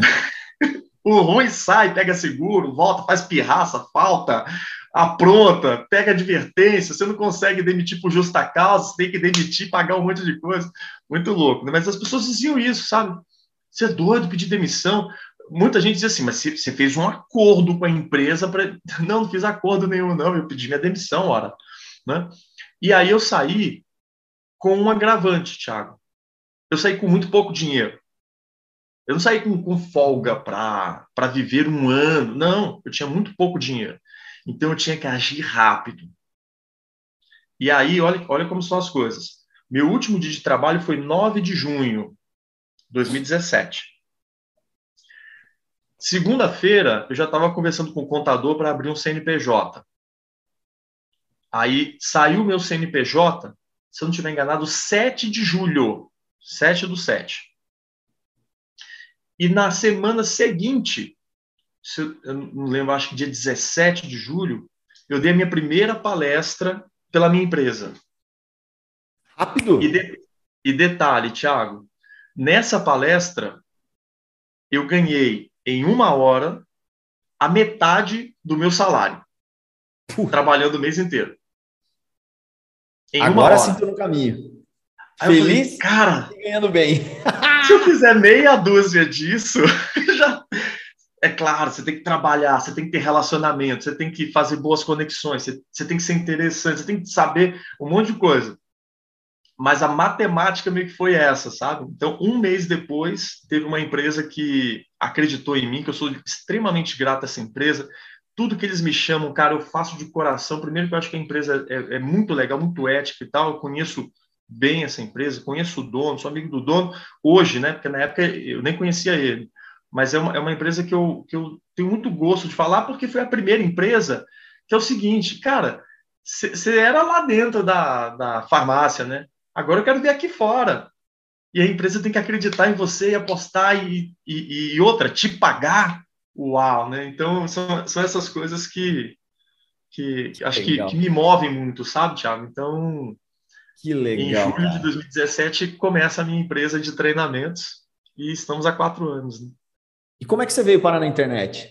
[LAUGHS] o ruim sai, pega seguro, volta, faz pirraça, falta, apronta, pega advertência, você não consegue demitir por justa causa, você tem que demitir, pagar um monte de coisa. Muito louco, né? Mas as pessoas diziam isso, sabe? Você é doido pedir demissão. Muita gente dizia assim, mas você fez um acordo com a empresa para. [LAUGHS] Não, não fiz acordo nenhum, não, eu pedi minha demissão, ora. Né? E aí eu saí com um agravante, Thiago. Eu saí com muito pouco dinheiro. Eu não saí com, com folga para viver um ano. Não, eu tinha muito pouco dinheiro. Então eu tinha que agir rápido. E aí, olha, olha como são as coisas. Meu último dia de trabalho foi 9 de junho de 2017. Segunda-feira, eu já estava conversando com o contador para abrir um CNPJ. Aí saiu meu CNPJ, se eu não estiver enganado, 7 de julho. 7 do 7. E na semana seguinte, eu, eu não lembro, acho que dia 17 de julho, eu dei a minha primeira palestra pela minha empresa. Rápido! E, de, e detalhe, Thiago, nessa palestra, eu ganhei em uma hora a metade do meu salário, trabalhando o mês inteiro. Em Agora sim estou no caminho. Aí Feliz, falei, cara, ganhando bem. [LAUGHS] se eu fizer meia dúzia disso, [LAUGHS] já é claro, você tem que trabalhar, você tem que ter relacionamento, você tem que fazer boas conexões, você, você tem que ser interessante, você tem que saber um monte de coisa. mas a matemática meio que foi essa, sabe? Então, um mês depois, teve uma empresa que acreditou em mim, que eu sou extremamente grato a essa empresa. Tudo que eles me chamam, cara, eu faço de coração. Primeiro, que eu acho que a empresa é, é muito legal, muito ética e tal. Eu conheço bem essa empresa, conheço o dono, sou amigo do dono hoje, né? Porque na época eu nem conhecia ele. Mas é uma, é uma empresa que eu, que eu tenho muito gosto de falar, porque foi a primeira empresa que é o seguinte, cara, você era lá dentro da, da farmácia, né? Agora eu quero ver aqui fora. E a empresa tem que acreditar em você e apostar e, e, e outra, te pagar. Uau, né? Então, são, são essas coisas que, que, que acho que, que, me movem muito, sabe, Thiago? Então, que legal, em julho cara. de 2017 começa a minha empresa de treinamentos e estamos há quatro anos. Né? E como é que você veio parar na internet?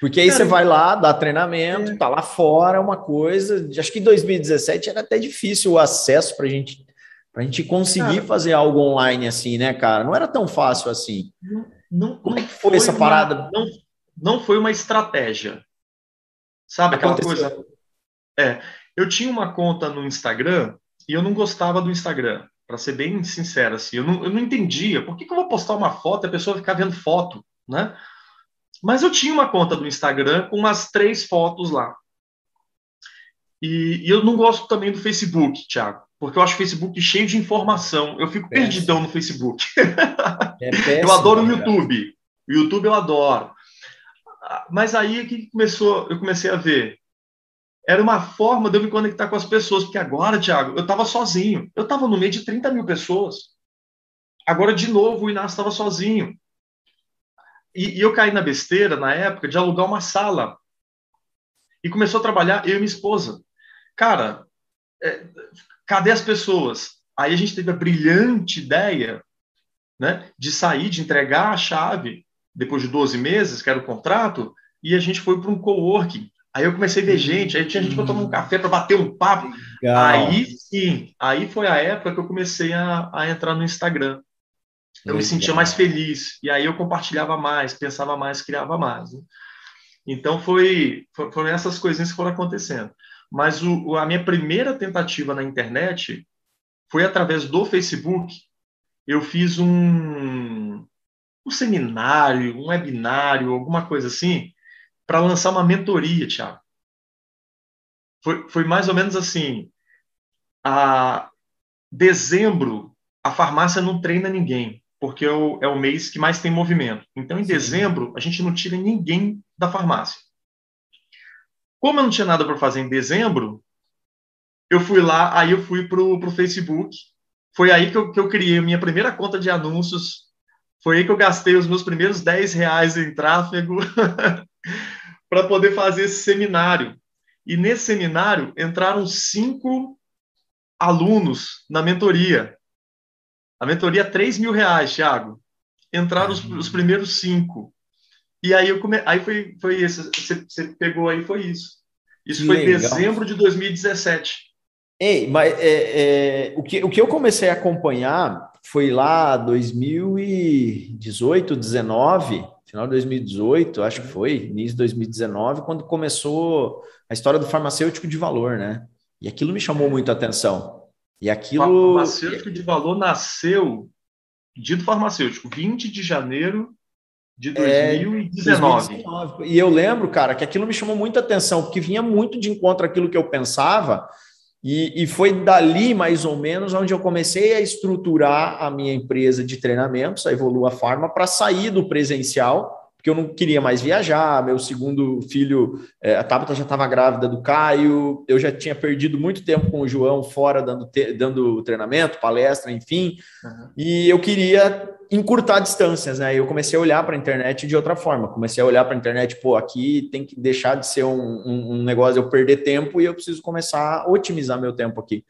Porque aí Cara, você vai lá, dá treinamento, é. tá lá fora, uma coisa. Acho que em 2017 era até difícil o acesso para gente, a gente conseguir cara, fazer algo online assim, né, cara? Não era tão fácil assim. Não, não Como é que foi, foi essa uma, parada? Não, não foi uma estratégia. Sabe aquela Aconteceu. coisa? É, eu tinha uma conta no Instagram e eu não gostava do Instagram, para ser bem sincero, assim. Eu não, eu não entendia. Por que, que eu vou postar uma foto e a pessoa ficar vendo foto, né? Mas eu tinha uma conta do Instagram com umas três fotos lá. E, e, eu não gosto também do Facebook, Thiago, porque eu acho o Facebook cheio de informação. Eu fico péssimo. perdidão no Facebook. É [LAUGHS] péssimo, eu adoro o YouTube. O YouTube eu adoro. Mas aí que começou, eu comecei a ver. Era uma forma de eu me conectar com as pessoas, porque agora, Thiago, eu estava sozinho. Eu estava no meio de 30 mil pessoas. Agora, de novo, o Inácio estava sozinho. E, e eu caí na besteira, na época, de alugar uma sala. E começou a trabalhar eu e minha esposa. Cara, é, cadê as pessoas? Aí a gente teve a brilhante ideia né, de sair, de entregar a chave depois de 12 meses, que era o contrato, e a gente foi para um coworking. Aí eu comecei a ver gente, aí tinha gente para tomar um café, para bater um papo. Legal. Aí sim, aí foi a época que eu comecei a, a entrar no Instagram eu me sentia mais feliz. E aí eu compartilhava mais, pensava mais, criava mais. Né? Então foi, foram essas coisinhas que foram acontecendo. Mas o, a minha primeira tentativa na internet foi através do Facebook. Eu fiz um, um seminário, um webinário, alguma coisa assim, para lançar uma mentoria, Tiago. Foi, foi mais ou menos assim. A dezembro, a farmácia não treina ninguém porque é o, é o mês que mais tem movimento. Então, em Sim. dezembro, a gente não tira ninguém da farmácia. Como eu não tinha nada para fazer em dezembro, eu fui lá, aí eu fui para o Facebook. Foi aí que eu, que eu criei a minha primeira conta de anúncios. Foi aí que eu gastei os meus primeiros 10 reais em tráfego [LAUGHS] para poder fazer esse seminário. E nesse seminário entraram cinco alunos na mentoria. A mentoria, 3 mil reais, Thiago. Entraram os, os primeiros cinco. E aí, eu come... aí foi, foi isso. Você, você pegou aí, foi isso. Isso que foi legal. dezembro de 2017. Ei, mas é, é, o, que, o que eu comecei a acompanhar foi lá 2018, 19, final de 2018, acho que foi, início de 2019, quando começou a história do farmacêutico de valor, né? E aquilo me chamou muito a atenção. E aquilo. O farmacêutico de valor nasceu, dito farmacêutico, 20 de janeiro de 2019. É, 2019. E eu lembro, cara, que aquilo me chamou muita atenção, porque vinha muito de encontro àquilo que eu pensava, e, e foi dali, mais ou menos, onde eu comecei a estruturar a minha empresa de treinamentos, a Evolua Pharma, para sair do presencial porque eu não queria mais viajar. Meu segundo filho, é, a Tabata já estava grávida do Caio, eu já tinha perdido muito tempo com o João fora dando, dando treinamento, palestra, enfim, uhum. e eu queria encurtar distâncias, né? Eu comecei a olhar para a internet de outra forma. Comecei a olhar para a internet, pô, aqui tem que deixar de ser um, um, um negócio eu perder tempo e eu preciso começar a otimizar meu tempo aqui.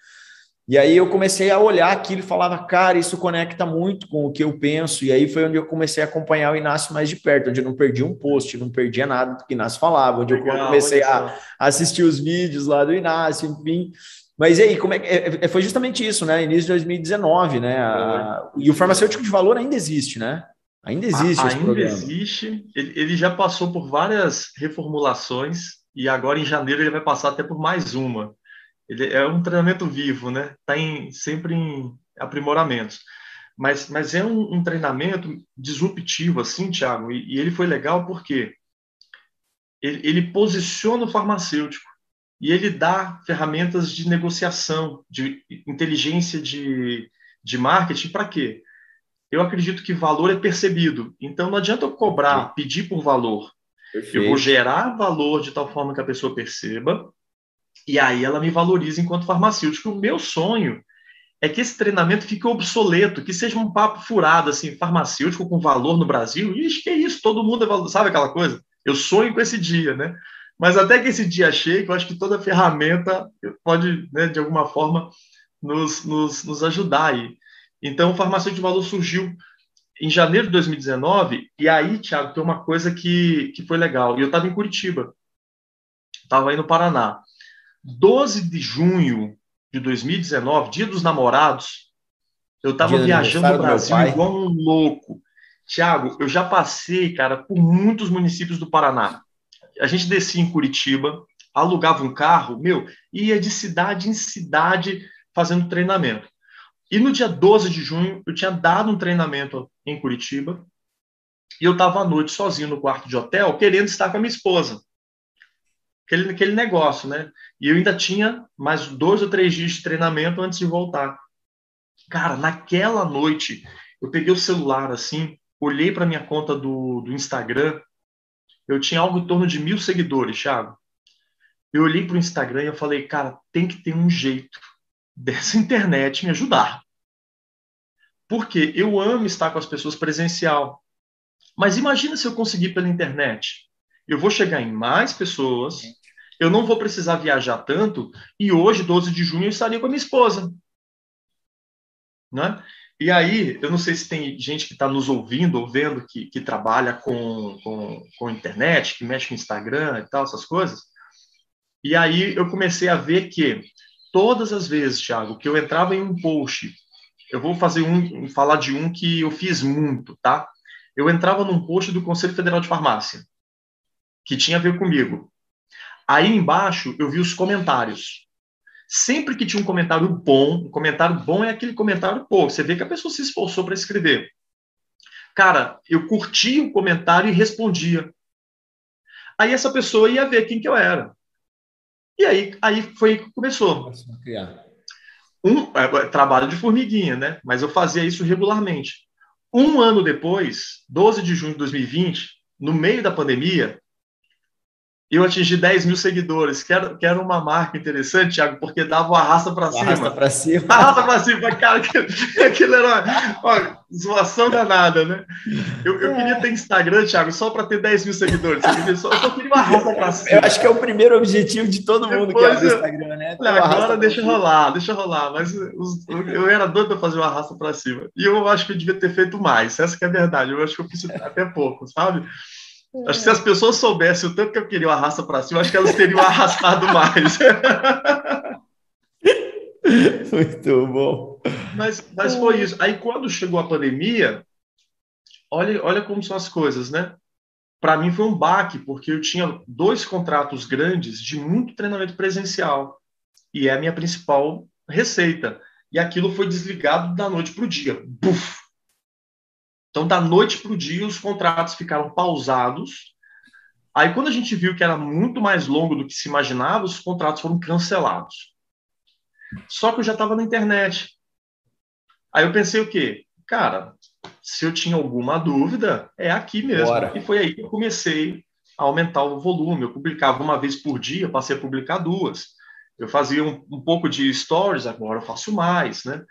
E aí eu comecei a olhar aquilo e falava, cara, isso conecta muito com o que eu penso. E aí foi onde eu comecei a acompanhar o Inácio mais de perto, onde eu não perdi um post, não perdia nada do que o Inácio falava, onde Legal, eu comecei a assistir os vídeos lá do Inácio, enfim. Mas e aí, como é, é, é foi justamente isso, né? Início de 2019, né? A, e o farmacêutico de valor ainda existe, né? Ainda existe. A, ainda programa. existe. Ele, ele já passou por várias reformulações e agora em janeiro ele vai passar até por mais uma Ele é um treinamento vivo, né? Está em, sempre em aprimoramentos. Mas, mas é um, um treinamento disruptivo, assim, Thiago, e, e ele foi legal porque ele, ele posiciona o farmacêutico e ele dá ferramentas de negociação, de inteligência de, de marketing, para quê? Eu acredito que valor é percebido. Então, não adianta eu cobrar, pedir por valor. Perfeito. Eu vou gerar valor de tal forma que a pessoa perceba, e aí ela me valoriza enquanto farmacêutico. O meu sonho é que esse treinamento fique obsoleto, que seja um papo furado, assim, farmacêutico com valor no Brasil. Ixi, que é isso? Todo mundo é sabe aquela coisa? Eu sonho com esse dia, né? Mas até que esse dia chegue, eu acho que toda ferramenta pode, né, de alguma forma, nos, nos, nos ajudar aí. Então, o farmacêutico de valor surgiu em janeiro de 2019, e aí, Thiago, tem uma coisa que, que foi legal. Eu estava em Curitiba, estava aí no Paraná. 12 de junho de 2019, dia dos namorados, eu estava viajando no Brasil igual um louco. Tiago, eu já passei, cara, por muitos municípios do Paraná. A gente descia em Curitiba, alugava um carro, meu, ia de cidade em cidade fazendo treinamento. E no dia 12 de junho, eu tinha dado um treinamento em Curitiba, e eu estava à noite sozinho no quarto de hotel, querendo estar com a minha esposa aquele, aquele negócio, né? E eu ainda tinha mais dois ou três dias de treinamento antes de voltar. Cara, naquela noite, eu peguei o celular assim, olhei para minha conta do, do Instagram, eu tinha algo em torno de mil seguidores, Thiago. Eu olhei para o Instagram e eu falei, cara, tem que ter um jeito [LAUGHS] dessa internet me ajudar. Porque eu amo estar com as pessoas presencial. Mas imagina se eu conseguir pela internet. Eu vou chegar em mais pessoas, eu não vou precisar viajar tanto, e hoje, 12 de junho, eu estaria com a minha esposa. Né? E aí, eu não sei se tem gente que está nos ouvindo ou vendo que, que trabalha com, com, com internet, que mexe com Instagram e tal, essas coisas. E aí eu comecei a ver que todas as vezes, Thiago, que eu entrava em um post, eu vou fazer um, falar de um que eu fiz muito, tá? Eu entrava num post do Conselho Federal de Farmácia, que tinha a ver comigo. Aí embaixo eu vi os comentários. Sempre que tinha um comentário bom, um comentário bom é aquele comentário, pô, você vê que a pessoa se esforçou para escrever. Cara, eu curtia o comentário e respondia. Aí essa pessoa ia ver quem que eu era. E aí, aí foi que começou. Um é, é, trabalho de formiguinha, né? Mas eu fazia isso regularmente. Um ano depois, 12 de junho de 2020, no meio da pandemia, eu atingi 10 mil seguidores, que era, que era uma marca interessante, Thiago, porque dava uma raça para cima. [LAUGHS] Arrasta para cima. Arrasta para cima, cara, [LAUGHS] aquilo era uma zoação danada, né? Eu, eu queria ter Instagram, Thiago, só para ter 10 mil seguidores. Eu só, eu só queria uma raça para cima. Eu acho que é o primeiro objetivo de todo mundo Depois, que é o Instagram, né? agora deixa rolar, deixa rolar. Mas os, eu era doido para fazer uma raça para cima. E eu acho que eu devia ter feito mais. Essa que é a verdade. Eu acho que eu fiz até pouco, sabe? Acho que se as pessoas soubessem o tanto que eu queria o arrasta para cima, acho que elas teriam [LAUGHS] arrastado mais. [LAUGHS] Muito bom. Mas, mas foi isso. Aí quando chegou a pandemia, olha, olha como são as coisas, né? Para mim foi um baque, porque eu tinha dois contratos grandes de muito treinamento presencial. E é a minha principal receita. E aquilo foi desligado da noite para o dia. Buf! Então, da noite para o dia, os contratos ficaram pausados. Aí, quando a gente viu que era muito mais longo do que se imaginava, os contratos foram cancelados. Só que eu já estava na internet. Aí eu pensei o quê? Cara, se eu tinha alguma dúvida, é aqui mesmo. Bora. E foi aí que eu comecei a aumentar o volume. Eu publicava uma vez por dia, passei a publicar duas. Eu fazia um, um pouco de stories, agora eu faço mais, né?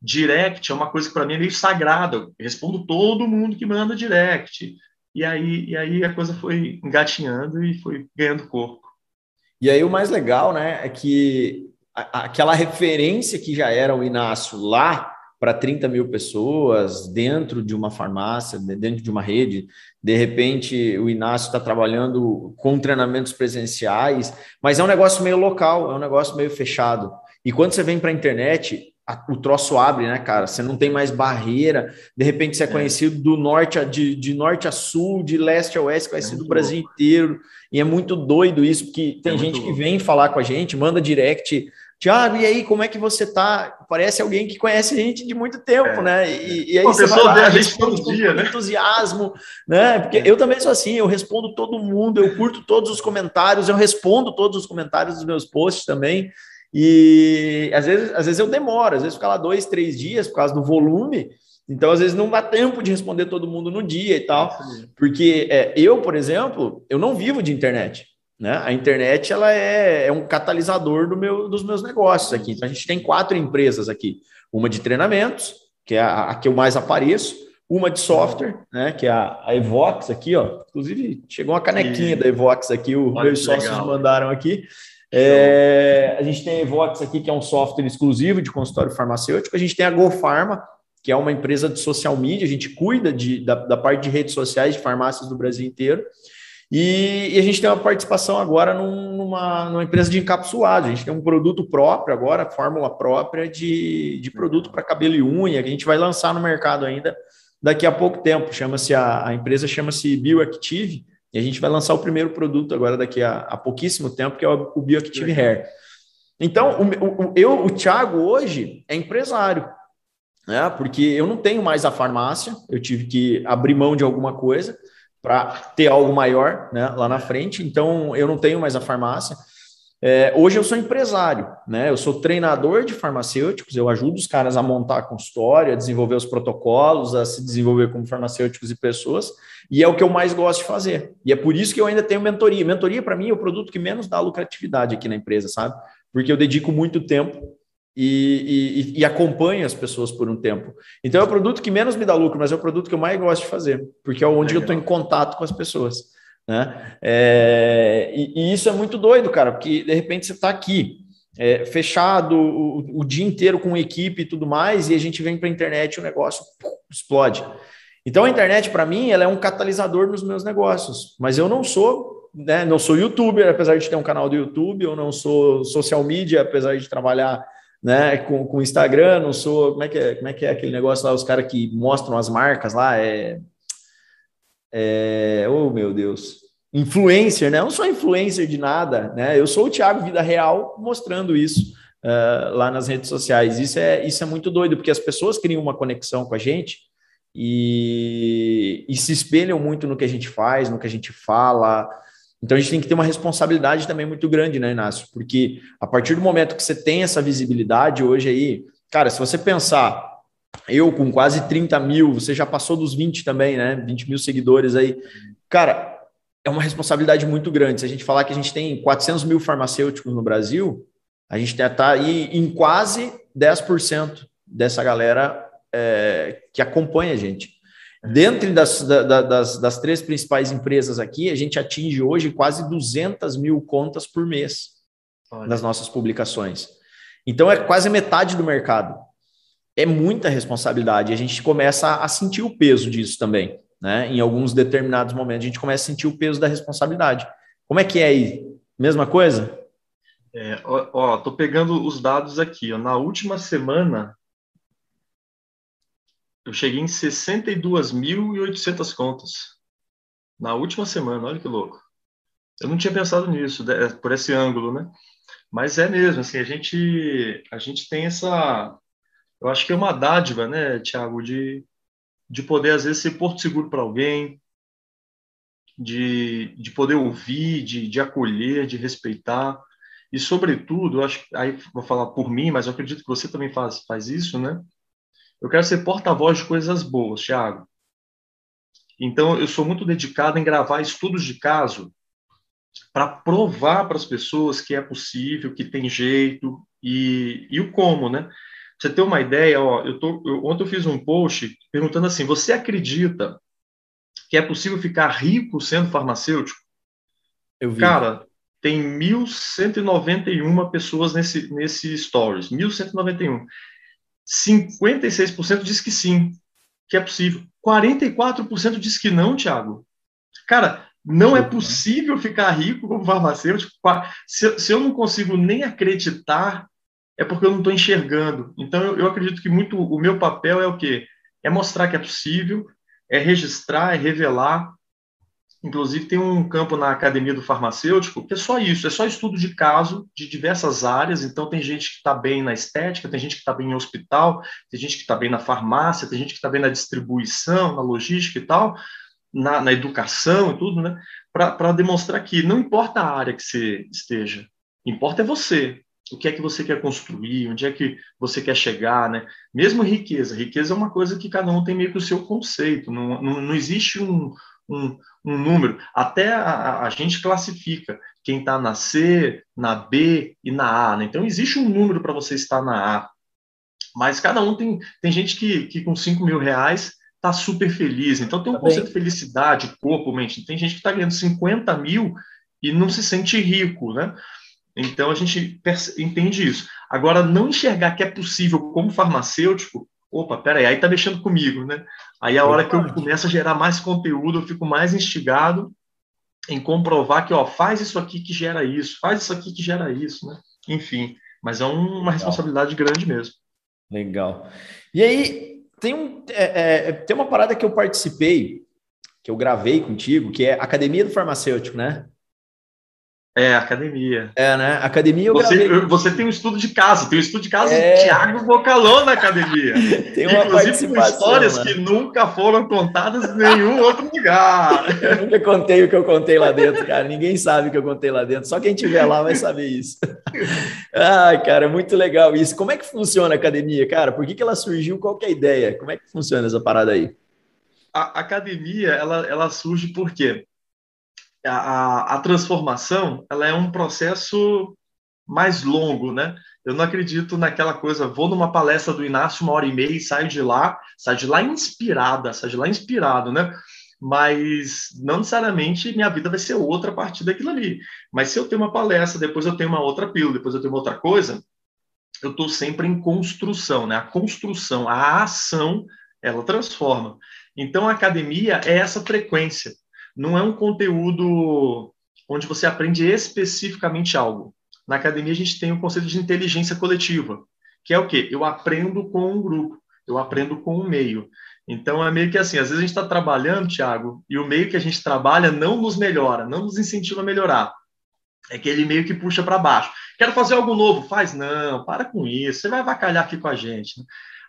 Direct é uma coisa que para mim é meio sagrada. Eu respondo todo mundo que manda direct. E aí, e aí a coisa foi engatinhando e foi ganhando corpo. E aí o mais legal, né, é que aquela referência que já era o Inácio lá para 30 mil pessoas dentro de uma farmácia, dentro de uma rede, de repente o Inácio está trabalhando com treinamentos presenciais, mas é um negócio meio local, é um negócio meio fechado. E quando você vem para a internet, o troço abre, né, cara? Você não tem mais barreira. De repente você é, é. conhecido do norte a, de, de norte a sul, de leste a oeste, conhecido é do Brasil louco. inteiro. E é muito doido isso, porque tem é gente que vem falar com a gente, manda direct Tiago, e aí, como é que você tá? Parece alguém que conhece a gente de muito tempo, é. né? E, e aí Pô, você vai lá, a gente todo dia, né? entusiasmo, né? Porque é. eu também sou assim, eu respondo todo mundo, eu curto todos os comentários, eu respondo todos os comentários dos meus posts também. E às vezes, às vezes eu demoro, às vezes fica lá dois, três dias por causa do volume. Então, às vezes, não dá tempo de responder todo mundo no dia e tal. Porque é, eu, por exemplo, eu não vivo de internet. Né? A internet ela é, é um catalisador do meu, dos meus negócios aqui. Então, a gente tem quatro empresas aqui: uma de treinamentos, que é a, a que eu mais apareço, uma de software, né, que é a, a Evox aqui, ó. Inclusive, chegou uma canequinha e... da Evox aqui, os meus sócios legal. mandaram aqui. É, a gente tem a Evox aqui, que é um software exclusivo de consultório farmacêutico. A gente tem a GoPharma, que é uma empresa de social media, a gente cuida de, da, da parte de redes sociais de farmácias do Brasil inteiro. E, e, a gente tem uma participação agora num, numa, numa, empresa de encapsulado. A gente tem um produto próprio agora, fórmula própria de, de produto para cabelo e unha, que a gente vai lançar no mercado ainda daqui a pouco tempo. Chama-se a, a empresa chama-se Bioactive, e a gente vai lançar o primeiro produto agora daqui a, a pouquíssimo tempo, que é o, o Bioactive Hair. Então, o, o, eu, o Thiago, hoje, é empresário. Né? Porque eu não tenho mais a farmácia, eu tive que abrir mão de alguma coisa para ter algo maior né, lá na frente. Então, eu não tenho mais a farmácia. É, hoje eu sou empresário, né? Eu sou treinador de farmacêuticos, eu ajudo os caras a montar a consultória, a desenvolver os protocolos, a se desenvolver como farmacêuticos e pessoas, e é o que eu mais gosto de fazer. E é por isso que eu ainda tenho mentoria. Mentoria, para mim, é o produto que menos dá lucratividade aqui na empresa, sabe? Porque eu dedico muito tempo e, e, e, acompanho as pessoas por um tempo. Então é o produto que menos me dá lucro, mas é o produto que eu mais gosto de fazer, porque é onde Legal. eu estou em contato com as pessoas. Né? É, e, e, isso é muito doido, cara, porque de repente você está aqui, é, fechado o, o, dia inteiro com equipe e tudo mais, e a gente vem para a internet e o negócio explode. Então a internet, para mim, ela é um catalisador nos meus negócios, mas eu não sou, né, não sou youtuber, apesar de ter um canal do YouTube, eu não sou social media, apesar de trabalhar né, com, com Instagram, não sou, como é que é, como é que é aquele negócio lá, os caras que mostram as marcas lá, é, é, oh meu Deus, influencer, né, eu não sou influencer de nada, né, eu sou o Thiago Vida Real mostrando isso uh, lá nas redes sociais, isso é, isso é muito doido, porque as pessoas criam uma conexão com a gente e, e se espelham muito no que a gente faz, no que a gente fala, então a gente tem que ter uma responsabilidade também muito grande, né, Inácio? Porque a partir do momento que você tem essa visibilidade hoje aí, cara, se você pensar, eu com quase 30 mil, você já passou dos 20 também, né? 20 mil seguidores aí. Cara, é uma responsabilidade muito grande. Se a gente falar que a gente tem 400 mil farmacêuticos no Brasil, a gente está aí em quase 10% dessa galera é, que acompanha a gente. Dentre das, das, das, três principais empresas aqui, a gente atinge hoje quase 200 mil contas por mês Olha. nas nossas publicações. Então, é quase metade do mercado. É muita responsabilidade. A gente começa a sentir o peso disso também. Né? Em alguns determinados momentos, a gente começa a sentir o peso da responsabilidade. Como é que é aí? Mesma coisa? É, ó, ó, tô pegando os dados aqui. Ó. Na última semana, eu cheguei em 62.800 contas na última semana, olha que louco. Eu não tinha pensado nisso, por esse ângulo, né? Mas é mesmo, assim, a gente, a gente tem essa. Eu acho que é uma dádiva, né, Tiago, de, de poder, às vezes, ser porto seguro para alguém, de, de poder ouvir, de, de acolher, de respeitar. E, sobretudo, eu acho aí vou falar por mim, mas eu acredito que você também faz, faz isso, né? Eu quero ser porta-voz de coisas boas, Thiago. Então, eu sou muito dedicado em gravar estudos de caso para provar para as pessoas que é possível, que tem jeito e, e o como, né? Você ter uma ideia, ó, eu tô, eu, ontem eu fiz um post perguntando assim: você acredita que é possível ficar rico sendo farmacêutico? Eu vi. Cara, tem 1.191 pessoas nesse, nesse stories, 1.191. 56% diz que sim, que é possível. 44% diz que não, Thiago. Cara, não é possível ficar rico como farmacêutico. Se, se eu não consigo nem acreditar, é porque eu não estou enxergando. Então, eu, eu, acredito que muito o meu papel é o quê? É mostrar que é possível, é registrar, é revelar. Inclusive, tem um campo na academia do farmacêutico que é só isso, é só estudo de caso de diversas áreas. Então, tem gente que está bem na estética, tem gente que está bem em hospital, tem gente que está bem na farmácia, tem gente que está bem na distribuição, na logística e tal, na, na educação e tudo, né? Para demonstrar que não importa a área que você esteja, importa é você. O que é que você quer construir, onde é que você quer chegar, né? Mesmo riqueza. Riqueza é uma coisa que cada um tem meio que o seu conceito. Não, não, não existe um, um, um número. Até a, a gente classifica quem está na C, na B e na A. Né? Então, existe um número para você estar na A. Mas cada um tem. Tem gente que, que com 5 mil reais está super feliz. Então, tem um tá conceito de felicidade, corpo, mente. Tem gente que está ganhando 50 mil e não se sente rico, né? Então, a gente entende isso. Agora, não enxergar que é possível como farmacêutico opa, peraí, aí tá mexendo comigo, né? Aí a hora que eu começo a gerar mais conteúdo, eu fico mais instigado em comprovar que, ó, faz isso aqui que gera isso, faz isso aqui que gera isso, né? Enfim, mas é um, uma responsabilidade grande mesmo. Legal. E aí, tem, um, é, é, tem uma parada que eu participei, que eu gravei contigo, que é Academia do Farmacêutico, né? É, academia. É, né? Academia eu você, gravei... você tem um estudo de casa, tem um estudo de casa é... do Thiago Bocalon na academia. [LAUGHS] tem uma Inclusive com histórias né? que nunca foram contadas em nenhum outro lugar. [LAUGHS] Eu nunca contei o que eu contei lá dentro, cara. Ninguém sabe o que eu contei lá dentro. Só quem estiver lá vai saber isso. [LAUGHS] Ai, cara, muito legal isso. Como é que funciona a academia, cara? Por que, que ela surgiu? Qual que é a ideia? Como é que funciona essa parada aí? A academia, ela, ela surge por quê? A, a transformação ela é um processo mais longo, né? Eu não acredito naquela coisa, vou numa palestra do Inácio uma hora e meia e saio de lá, saio de lá inspirada, saio de lá inspirado, né? Mas não necessariamente minha vida vai ser outra a partir daquilo ali. Mas se eu tenho uma palestra, depois eu tenho uma outra pílula, depois eu tenho outra coisa, eu estou sempre em construção, né? A construção, a ação, ela transforma. Então a academia é essa frequência não é um conteúdo onde você aprende especificamente algo. Na academia, a gente tem o conceito de inteligência coletiva, que é o quê? Eu aprendo com um grupo, eu aprendo com um meio. Então, é meio que assim, às vezes a gente está trabalhando, Thiago, e o meio que a gente trabalha não nos melhora, não nos incentiva a melhorar. É aquele meio que puxa para baixo. Quero fazer algo novo? Faz, não, para com isso, você vai avacalhar aqui com a gente.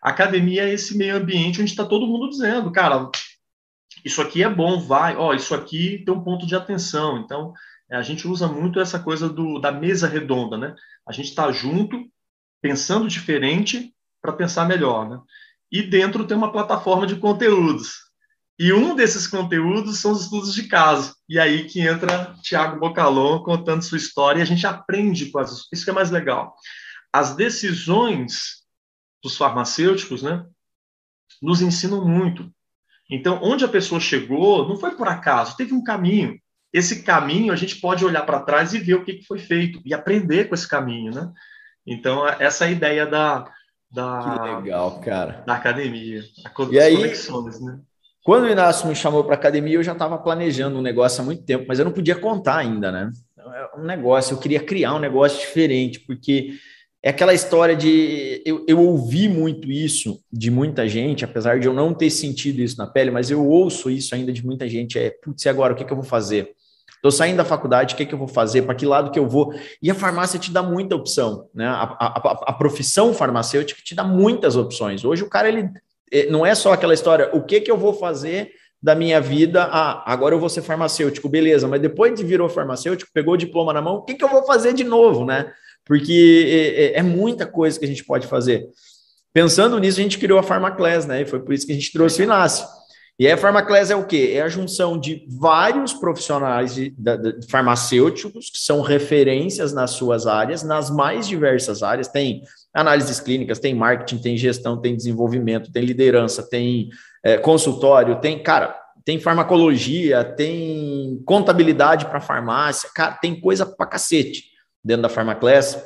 A academia é esse meio ambiente onde está todo mundo dizendo, cara, isso aqui é bom, vai, ó, isso aqui tem um ponto de atenção. Então, é, a gente usa muito essa coisa do, da mesa redonda, né? A gente está junto, pensando diferente para pensar melhor, né? E dentro tem uma plataforma de conteúdos. E um desses conteúdos são os estudos de caso. E aí que entra Tiago Bocalon contando sua história e a gente aprende com as... Isso que é mais legal. As decisões dos farmacêuticos, né, nos ensinam muito. Então, onde a pessoa chegou não foi por acaso, teve um caminho. Esse caminho a gente pode olhar para trás e ver o que, que foi feito e aprender com esse caminho, né? Então, essa é a ideia da, da, que legal, cara. da academia. e aí, né? Quando o Inácio me chamou para academia, eu já estava planejando um negócio há muito tempo, mas eu não podia contar ainda, né? É um negócio, eu queria criar um negócio diferente, porque é aquela história de. Eu, eu ouvi muito isso de muita gente, apesar de eu não ter sentido isso na pele, mas eu ouço isso ainda de muita gente: é, putz, e agora o que, que eu vou fazer? Estou saindo da faculdade, o que, que eu vou fazer? Para que lado que eu vou? E a farmácia te dá muita opção, né? A, a, a, profissão farmacêutica te dá muitas opções. Hoje o cara, ele é, não é só aquela história, o que, que eu vou fazer da minha vida? Ah, agora eu vou ser farmacêutico, beleza, mas depois de virou farmacêutico, pegou o diploma na mão, o que, que eu vou fazer de novo, né? Porque é, é, é, muita coisa que a gente pode fazer. Pensando nisso, a gente criou a Pharmaclass, né? E foi por isso que a gente trouxe o Inácio. E a Pharmaclass é o quê? É a junção de vários profissionais de, de, de farmacêuticos que são referências nas suas áreas, nas mais diversas áreas. Tem análises clínicas, tem marketing, tem gestão, tem desenvolvimento, tem liderança, tem é, consultório, tem, cara, tem farmacologia, tem contabilidade para farmácia, cara, tem coisa para cacete dentro da Pharmaclass.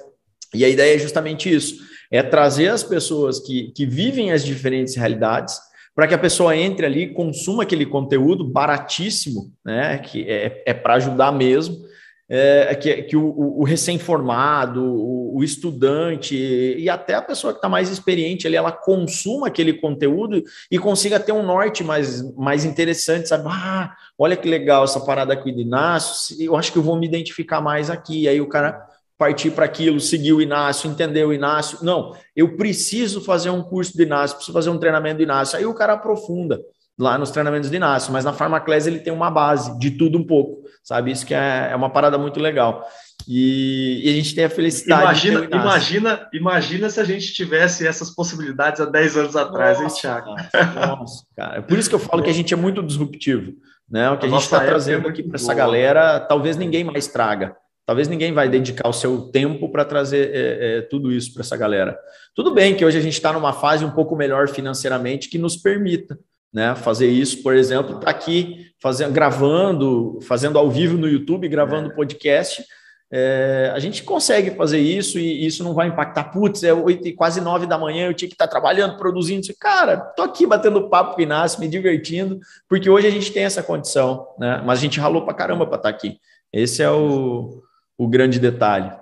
E a ideia é justamente isso: é trazer as pessoas que, que vivem as diferentes realidades para que a pessoa entre ali, consuma aquele conteúdo baratíssimo, né? Que é, é para ajudar mesmo. É, que, que o, o recém-formado, o, o, estudante e até a pessoa que está mais experiente ela consuma aquele conteúdo e consiga ter um norte mais, mais interessante, sabe? Ah, olha que legal essa parada aqui do Inácio, eu acho que eu vou me identificar mais aqui. Aí o cara partir para aquilo, seguir o Inácio, entender o Inácio. Não, eu preciso fazer um curso do Inácio, preciso fazer um treinamento do Inácio. Aí o cara aprofunda lá nos treinamentos do Inácio, mas na Farmaclés ele tem uma base de tudo um pouco, sabe? Isso que é, é uma parada muito legal. E, e, a gente tem a felicidade. Imagina, imagina, imagina se a gente tivesse essas possibilidades há 10 anos atrás, nossa, hein, Thiago? Nossa, cara. É por isso que eu falo que a gente é muito disruptivo. Né? O que a, a gente está é trazendo é aqui para essa galera, talvez ninguém mais traga. Talvez ninguém vai dedicar o seu tempo para trazer é, é, tudo isso para essa galera. Tudo bem que hoje a gente está numa fase um pouco melhor financeiramente que nos permita né, fazer isso, por exemplo, tá aqui fazendo, gravando, fazendo ao vivo no YouTube, gravando é. podcast. É, a gente consegue fazer isso e isso não vai impactar. Putz, é oito e quase nove da manhã, eu tinha que estar tá trabalhando, produzindo. Cara, tô aqui batendo papo com o Inácio, me divertindo, porque hoje a gente tem essa condição, né? Mas a gente ralou para caramba para estar tá aqui. Esse é o, o grande detalhe.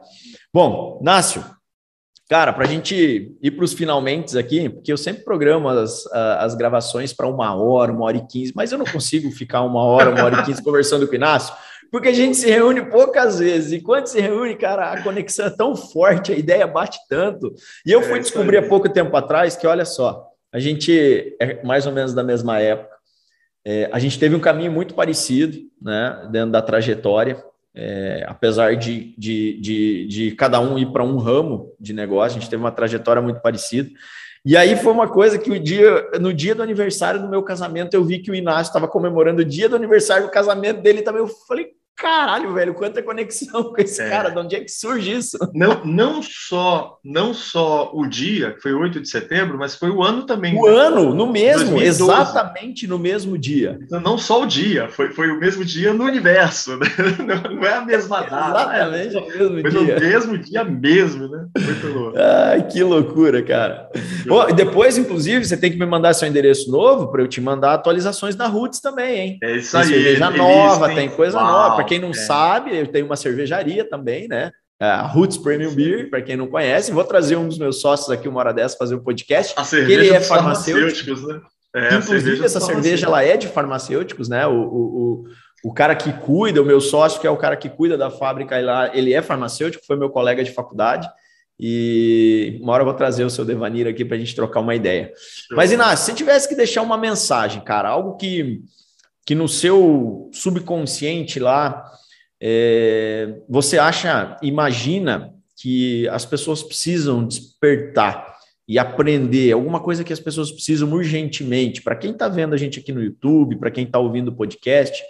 Bom, Nácio, Cara, para a gente ir para os finalmente aqui, porque eu sempre programo as, as gravações para uma hora, uma hora e quinze, mas eu não consigo ficar uma hora, uma hora e quinze conversando com o Inácio, porque a gente se reúne poucas vezes, e quando se reúne, cara, a conexão é tão forte, a ideia bate tanto. E eu fui é descobrir há pouco tempo atrás que, olha só, a gente é mais ou menos da mesma época, é, a gente teve um caminho muito parecido, né, dentro da trajetória. É, apesar de, de, de, de, cada um ir para um ramo de negócio, a gente teve uma trajetória muito parecida. E aí foi uma coisa que o dia, no dia do aniversário do meu casamento, eu vi que o Inácio estava comemorando o dia do aniversário do casamento dele também. Eu falei, caralho, velho, quanta conexão com esse é. cara, de onde é que surge isso? Não, não só não só o dia, que foi 8 de setembro, mas foi o ano também. O né? ano, no mesmo, 2012. exatamente no mesmo dia. Então, não só o dia, foi, foi o mesmo dia no universo, né? [LAUGHS] não é a mesma data. Exatamente, é, o mesmo foi dia. no mesmo dia mesmo, né? Muito louco. Ai, que loucura, cara. Bom, depois, inclusive, você tem que me mandar seu endereço novo para eu te mandar atualizações da Roots também, hein? É isso tem aí. cerveja nova, tem coisa Uau. nova para quem não é. sabe, eu tenho uma cervejaria também, né? É, a Roots Premium Beer, para quem não conhece. Vou trazer um dos meus sócios aqui uma hora dessa fazer um podcast. A cerveja ele é farmacêutico. Né? É, Inclusive, essa cerveja ela é de farmacêuticos, né? O, o, o, o, cara que cuida, o meu sócio, que é o cara que cuida da fábrica, ele é farmacêutico, foi meu colega de faculdade. E uma hora eu vou trazer o seu Devanir aqui para a gente trocar uma ideia. Mas, Inácio, se tivesse que deixar uma mensagem, cara, algo que que no seu subconsciente lá, é, você acha, imagina que as pessoas precisam despertar e aprender alguma coisa que as pessoas precisam urgentemente. Para quem está vendo a gente aqui no YouTube, para quem está ouvindo o podcast,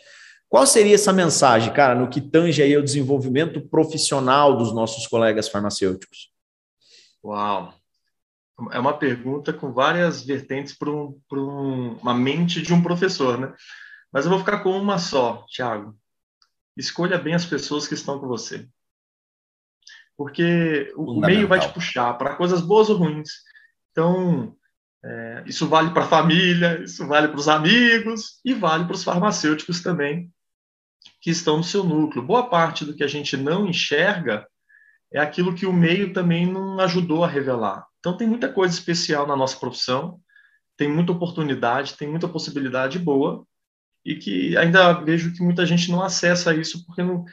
qual seria essa mensagem, cara, no que tange aí o desenvolvimento profissional dos nossos colegas farmacêuticos? Uau! É uma pergunta com várias vertentes para um, uma mente de um professor, né? Mas eu vou ficar com uma só, Thiago. Escolha bem as pessoas que estão com você. Porque o meio vai te puxar para coisas boas ou ruins. Então, é, isso vale para a família, isso vale para os amigos e vale para os farmacêuticos também, que estão no seu núcleo. Boa parte do que a gente não enxerga é aquilo que o meio também não ajudou a revelar. Então, tem muita coisa especial na nossa profissão, tem muita oportunidade, tem muita possibilidade boa, e que ainda vejo que muita gente não acessa isso porque não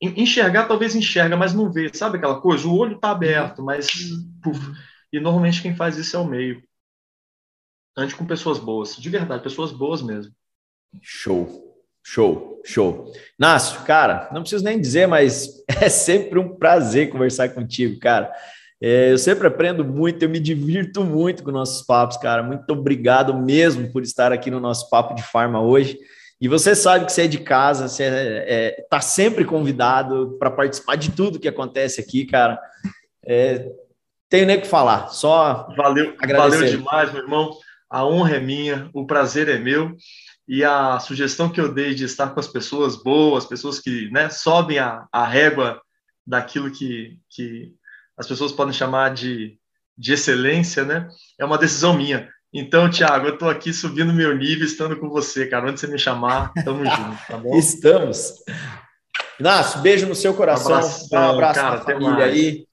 enxergar talvez enxerga, mas não vê, sabe aquela coisa? O olho está aberto, mas puf, e normalmente quem faz isso é o meio. Ande com pessoas boas, de verdade, pessoas boas mesmo. Show, show, show. Nácio, cara, não preciso nem dizer, mas [LAUGHS] é sempre um prazer conversar contigo, cara. É, eu sempre aprendo muito, eu me divirto muito com nossos papos, cara. Muito obrigado mesmo por estar aqui no nosso Papo de Farma hoje. E você sabe que você é de casa, você está é, tá sempre convidado para participar de tudo que acontece aqui, cara. É, tenho nem o que falar, só valeu, agradecer. Valeu demais, meu irmão. A honra é minha, o prazer é meu. E a sugestão que eu dei de estar com as pessoas boas, pessoas que né, sobem a, a régua daquilo que, que as pessoas podem chamar de, de excelência, né? É uma decisão minha. Então, Thiago, eu estou aqui subindo meu nível, estando com você, cara. Onde você me chamar, estamos [LAUGHS] juntos, tá bom? Estamos. Inácio, beijo no seu coração. Abração, Dá um abraço cara, família aí.